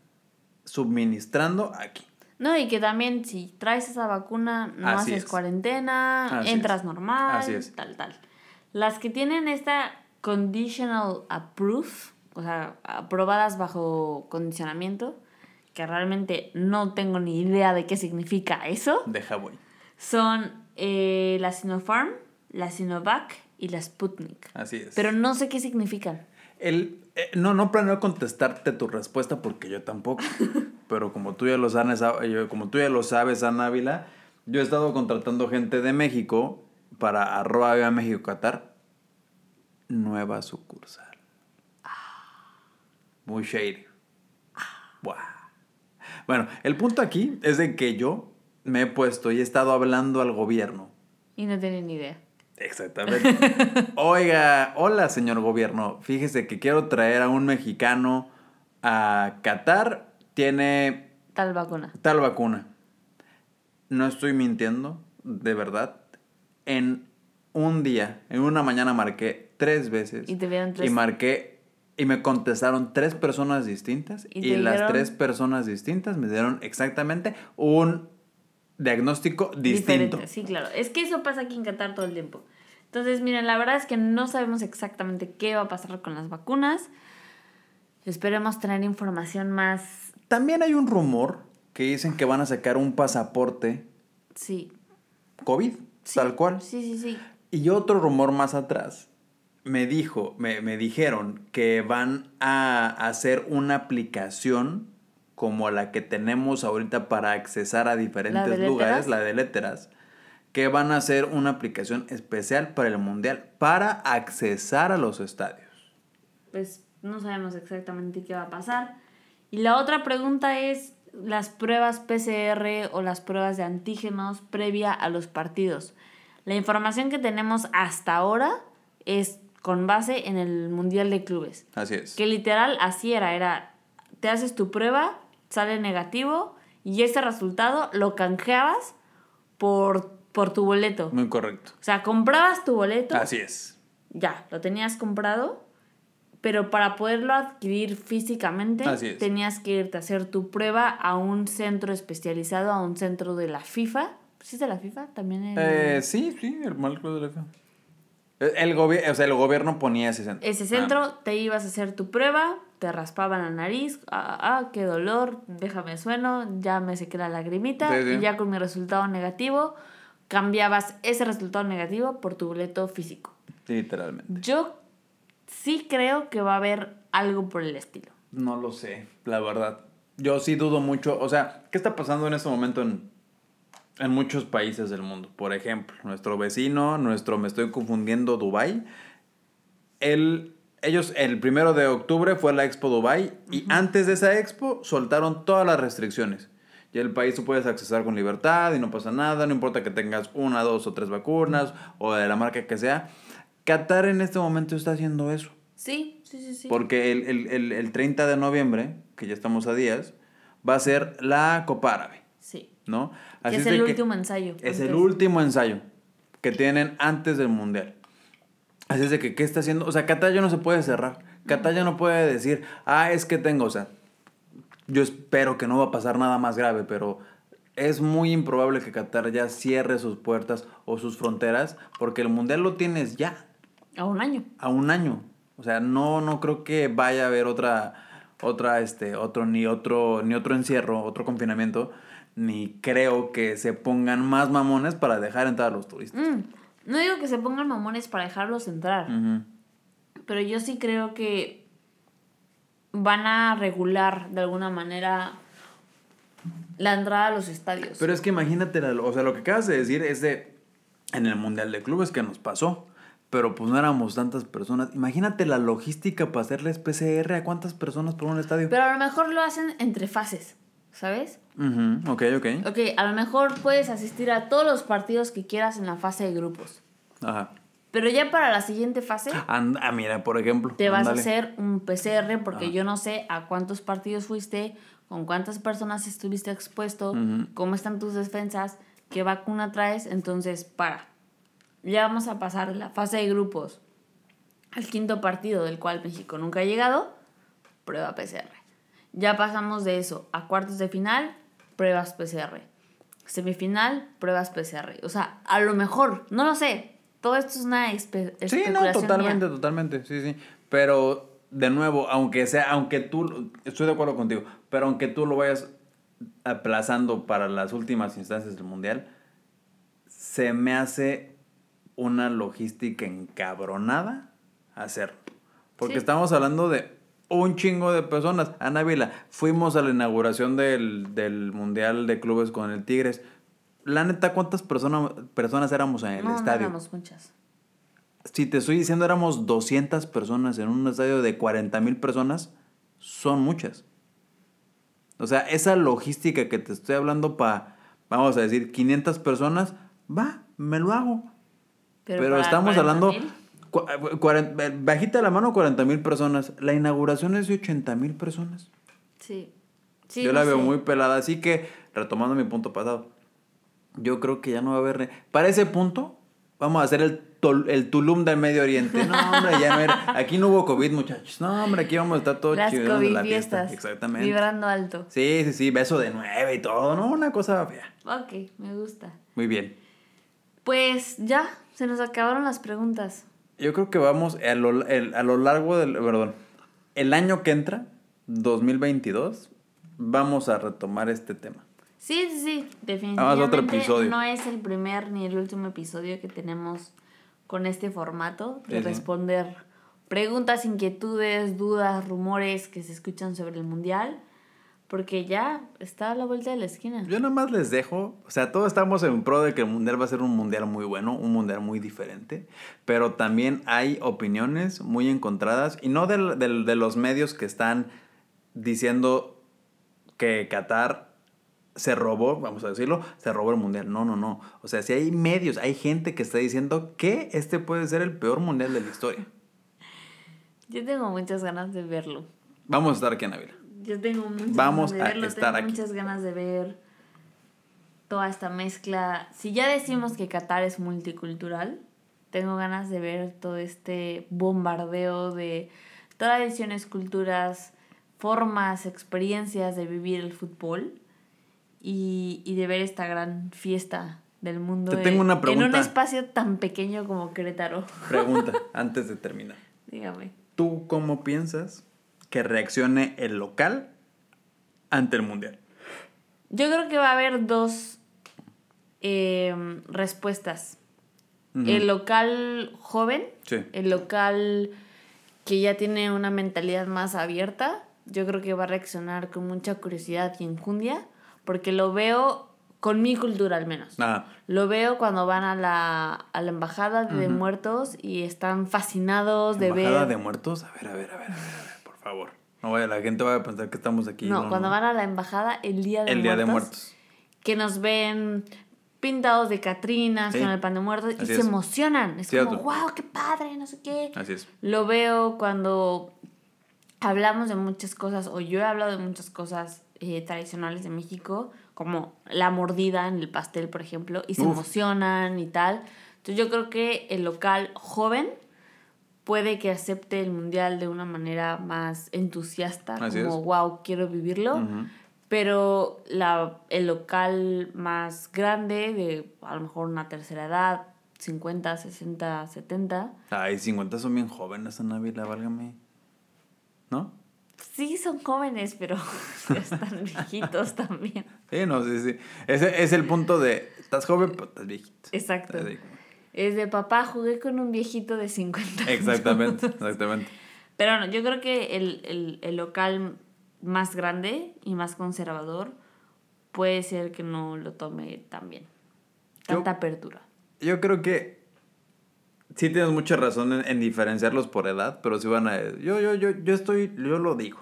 suministrando aquí. No, y que también si traes esa vacuna, no Así haces es. cuarentena, Así entras es. normal, Así es. tal, tal. Las que tienen esta conditional approve, o sea, aprobadas bajo condicionamiento, que realmente no tengo ni idea de qué significa eso, Deja voy. son eh, la Sinopharm, la Sinovac y la Sputnik. Así es. Pero no sé qué significan. El, eh, no, no planeo contestarte tu respuesta porque yo tampoco. Pero como tú ya lo sabes, yo- como tú ya lo sabes, Ana Ávila, yo he estado contratando gente de México para arroba México Qatar. Nueva sucursal. Muy shady. Buah. Bueno, el punto aquí es de que yo me he puesto y he estado hablando al gobierno Y no tienen ni idea. Exactamente. Oiga, hola señor gobierno. Fíjese que quiero traer a un mexicano a Qatar. Tiene Tal vacuna. tal vacuna. No estoy mintiendo, de verdad. En un día, en una mañana marqué tres veces. Y te vieron tres- Y marqué y me contestaron tres personas distintas. Y las dijeron- tres personas distintas me dieron exactamente un diagnóstico distinto. Diferente, sí, claro. Es que eso pasa aquí en Qatar todo el tiempo. Entonces, miren, la verdad es que no sabemos exactamente qué va a pasar con las vacunas. Esperemos tener información más, También hay un rumor que dicen que van a sacar un pasaporte sí. COVID, sí, tal cual. Sí, sí, sí. Y otro rumor más atrás me dijo, me, me dijeron que van a hacer una aplicación como la que tenemos ahorita para accesar a diferentes ¿La de lugares, la de letras, que van a hacer una aplicación especial para el mundial, para accesar a los estadios. Pues no sabemos exactamente qué va a pasar. Y la otra pregunta es las pruebas PCR o las pruebas de antígenos previa a los partidos. La información que tenemos hasta ahora es con base en el Mundial de Clubes. Así es. Que literal así era, era, te haces tu prueba, sale negativo y ese resultado lo canjeabas por, por tu boleto. Muy correcto. O sea, comprabas tu boleto, Así es. ya, lo tenías comprado, pero para poderlo adquirir físicamente tenías que irte a hacer tu prueba a un centro especializado, a un centro de la FIFA. ¿Sí es de la FIFA? También el- Eh, sí, sí, el mal club de la FIFA. El, gobi- o sea, el gobierno ponía ese centro. Ese centro, te ibas a hacer tu prueba, te raspaban la nariz, ah, ah, qué dolor, déjame sueno, ya me sequé la lagrimita, Sí, sí. y ya con mi resultado negativo, cambiabas ese resultado negativo por tu boleto físico. Ah, literalmente. Yo sí creo que va a haber algo por el estilo. No lo sé, la verdad. Yo sí dudo mucho. O sea, ¿qué está pasando en este momento en, en muchos países del mundo? Por ejemplo, nuestro vecino, nuestro, me estoy confundiendo, Dubai. El, ellos, el primero de octubre fue la Expo Dubai y antes de esa Expo soltaron todas las restricciones. Y el país tú puedes accesar con libertad y no pasa nada, no importa que tengas una, dos o tres vacunas o de la marca que sea. Qatar en este momento está haciendo eso. Sí, sí, sí, sí. Porque el, el, el, el 30 de noviembre, que ya estamos a días, va a ser la Copa Árabe. Sí. ¿no? Así es, el último ensayo. Es el último ensayo que tienen antes del Mundial. Así es de que, ¿qué está haciendo? O sea, Qatar ya no se puede cerrar. Qatar ya no puede decir, ah, es que tengo, o sea, yo espero que no va a pasar nada más grave, pero es muy improbable que Qatar ya cierre sus puertas o sus fronteras porque el mundial lo tienes ya. A un año. A un año. O sea, no, no creo que vaya a haber otra, otra, este, otro, ni otro, ni otro encierro, otro confinamiento, ni creo que se pongan más mamones para dejar entrar a los turistas. Mm, no digo que se pongan mamones para dejarlos entrar. Pero yo sí creo que van a regular de alguna manera la entrada a los estadios. Pero es que imagínate, o sea, lo que acabas de decir es de en el Mundial de Clubes que nos pasó. Pero pues no éramos tantas personas. Imagínate la logística para hacerles PCR a cuántas personas por un estadio. Pero a lo mejor lo hacen entre fases, ¿sabes? Ok, ok. Ok, a lo mejor puedes asistir a todos los partidos que quieras en la fase de grupos. Ajá. Pero ya para la siguiente fase. ah, mira, por ejemplo. Te vas a hacer un PCR porque yo no sé a cuántos partidos fuiste, con cuántas personas estuviste expuesto, cómo están tus defensas, qué vacuna traes. Entonces, para. Ya vamos a pasar la fase de grupos al quinto partido del cual México nunca ha llegado, prueba PCR. Ya pasamos de eso a cuartos de final, pruebas PCR. Semifinal, pruebas PCR. O sea, a lo mejor, no lo sé. Todo esto es una especulación. Sí, no, totalmente, totalmente. Sí, sí. Pero de nuevo, aunque sea, aunque tú, estoy de acuerdo contigo, pero aunque tú lo vayas aplazando para las últimas instancias del mundial, se me hace una logística encabronada hacerlo. Porque estamos hablando de un chingo de personas. Ana Vila, fuimos a la inauguración del, del Mundial de Clubes con el Tigres. La neta, ¿cuántas personas, personas éramos en el estadio? No éramos muchas si te estoy diciendo éramos 200 personas en un estadio de 40 mil personas, son muchas. O sea, esa logística que te estoy hablando para, vamos a decir, 500 personas, va, me lo hago. Pero, estamos hablando, bajita la mano 40 mil personas. La inauguración es de 80 mil personas. Sí. sí yo la veo muy pelada, así que, retomando mi punto pasado, yo creo que ya no va a haber... Para ese punto, vamos a hacer el el Tulum del Medio Oriente. No, hombre, ya no era. Aquí no hubo COVID, muchachos. No, hombre, aquí vamos a estar todos Las COVID la fiesta. Exactamente. Vibrando alto. Sí, sí, sí, beso de nueve y todo, ¿no? Una cosa fea. Ok, me gusta. Muy bien. Pues ya, se nos acabaron las preguntas. Yo creo que vamos a lo, a lo largo del. Perdón. El año que entra, 2022, vamos a retomar este tema. Sí, sí, sí, definitivamente. otro episodio. No es el primer ni el último episodio que tenemos con este formato de responder preguntas, inquietudes, dudas, rumores que se escuchan sobre el mundial. Porque ya está a la vuelta de la esquina. Yo nomás les dejo, o sea, todos estamos en pro de que el mundial va a ser un mundial muy bueno, un mundial muy diferente, pero también hay opiniones muy encontradas y no de, de los medios que están diciendo que Qatar se robó, vamos a decirlo, se robó el mundial. No, no, no. O sea, si hay medios, hay gente que está diciendo que este puede ser el peor mundial de la historia. Yo tengo muchas ganas de verlo. Vamos a estar aquí en Ávila. Yo tengo muchas Vamos ganas de verlo. A estar tengo muchas ganas de ver toda esta mezcla. Si ya decimos que Qatar es multicultural, tengo ganas de ver todo este bombardeo de tradiciones, culturas, formas, experiencias de vivir el fútbol y, y de ver esta gran fiesta del mundo. Te tengo una pregunta. En un espacio tan pequeño como Querétaro. Pregunta, antes de terminar. Dígame. ¿Tú cómo piensas que reaccione el local ante el mundial? Yo creo que va a haber dos em, respuestas. El local joven, el local que ya tiene una mentalidad más abierta, yo creo que va a reaccionar con mucha curiosidad y enjundia porque lo veo con mi cultura al menos. Ah. Lo veo cuando van a la, a la embajada de muertos y están fascinados de ver... ¿Embajada de muertos? A ver, a ver, a ver, a ver, favor. No vaya, la gente va a pensar que estamos aquí. No, cuando van a la embajada el día de el muertos. día de muertos. Que nos ven pintados de Catrinas con el pan de muertos y se emocionan. Es como, wow, qué padre, no sé qué. Así es. Lo veo cuando hablamos de muchas cosas, o yo he hablado de muchas cosas eh, tradicionales de México como la mordida en el pastel, por ejemplo, y se Uf. emocionan y tal. Entonces yo creo que el local joven puede que acepte el mundial de una manera más entusiasta, Así como es. wow, quiero vivirlo. Pero la, el local más grande, de a lo mejor una tercera edad, 50, 60, 70, Ay, 50 son bien jóvenes, Ana Ávila, válgame. ¿No? sí son jóvenes, pero ya están viejitos también. Sí, no, sí, sí. Ese es el punto de, estás joven, pero estás viejito. Exacto. Es de papá, jugué con un viejito de 50 años". Exactamente, exactamente. Pero no, yo creo que el, el, el local más grande y más conservador puede ser que no lo tome tan bien. Yo- Tanta apertura. Yo creo que sí tienes mucha razón en, en diferenciarlos por edad, pero sí van a... Yo, yo, yo, yo estoy, yo lo digo.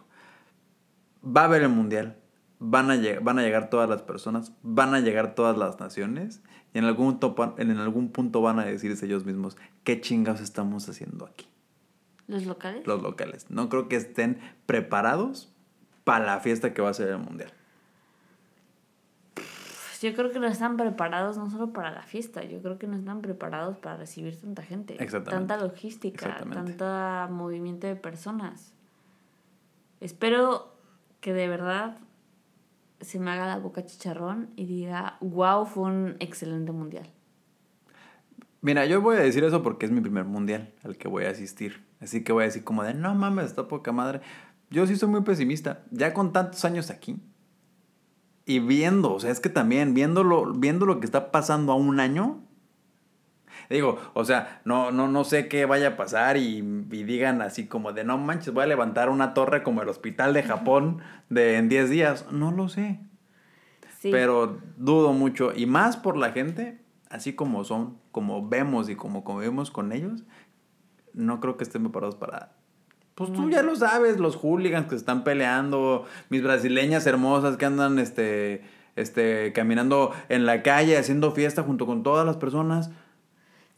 Va a haber el mundial. Van a, lleg- van a llegar todas las personas, van a llegar todas las naciones y en algún, en algún punto van a decirse ellos mismos, ¿qué chingados estamos haciendo aquí? ¿Los locales? Los locales. No creo que estén preparados para la fiesta que va a ser el mundial. Yo creo que no están preparados no solo para la fiesta, yo creo que no están preparados para recibir tanta gente. Exactamente. Tanta logística, tanta movimiento de personas. Espero que de verdad se me haga la boca chicharrón y diga, wow, fue un excelente mundial. Mira, yo voy a decir eso porque es mi primer mundial al que voy a asistir. Así que voy a decir como de, no mames, está poca madre. Yo sí soy muy pesimista. Ya con tantos años aquí. Y viendo, o sea, es que también viéndolo, viendo lo que está pasando a un año. Digo, o sea, no, no, no sé qué vaya a pasar y, y digan así como de, no manches, voy a levantar una torre como el hospital de Japón de en 10 días. No lo sé. Sí. Pero dudo mucho. Y más por la gente, así como son, como vemos y como convivimos con ellos, no creo que estén preparados para. Pues tú ya lo sabes, los hooligans que se están peleando, mis brasileñas hermosas que andan este, este, caminando en la calle haciendo fiesta junto con todas las personas.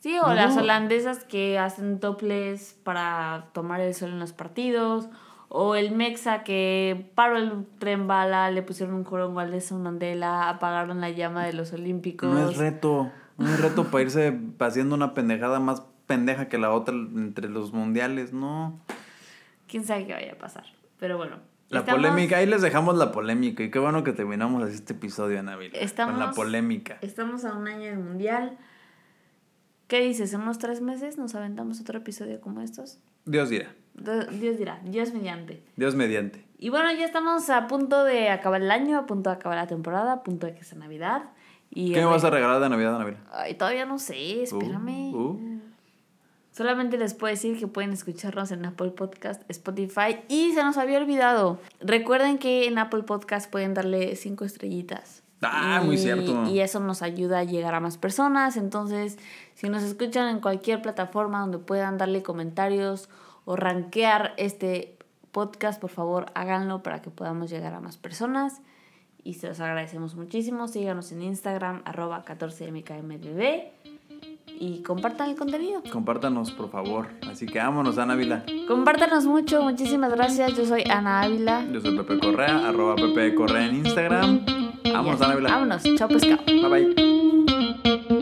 Sí, o No. las holandesas que hacen toples para tomar el sol en los partidos. O el Mexa que paró el tren bala, le pusieron un corongo al Nelson Mandela, apagaron la llama de los Olímpicos. No es reto, no es reto para irse haciendo una pendejada más pendeja que la otra entre los mundiales, no. Quién sabe qué vaya a pasar. Pero bueno. La estamos- polémica, ahí les dejamos la polémica. Y qué bueno que terminamos así este episodio, Anabel. Con la Estamos- polémica. Estamos a un año del mundial. ¿Qué dices? ¿En unos tres meses nos aventamos otro episodio como estos? Dios dirá. Dios dirá, Dios mediante. Dios mediante. Y bueno, ya estamos a punto de acabar el año, a punto de acabar la temporada, a punto de que sea Navidad. Y ¿Qué me vas a regalar de Navidad, Anabel? Ay, todavía no sé, espérame. Uh, uh. Solamente les puedo decir que pueden escucharnos en Apple Podcast, Spotify y se nos había olvidado. Recuerden que en Apple Podcast pueden darle cinco estrellitas. Ah, muy cierto. Y eso nos ayuda a llegar a más personas. Entonces, si nos escuchan en cualquier plataforma donde puedan darle comentarios o rankear este podcast, por favor háganlo para que podamos llegar a más personas. Y se los agradecemos muchísimo. Síganos en Instagram, arroba 14mkmbb. Y compartan el contenido. Compártanos, por favor. Así que vámonos, Ana Ávila. Compártanos mucho, muchísimas gracias. Yo soy Ana Ávila. Yo soy Pepe Correa, arroba Pepe Correa en Instagram. Vámonos, Ana Ávila. Vámonos, chao pescado. Bye bye.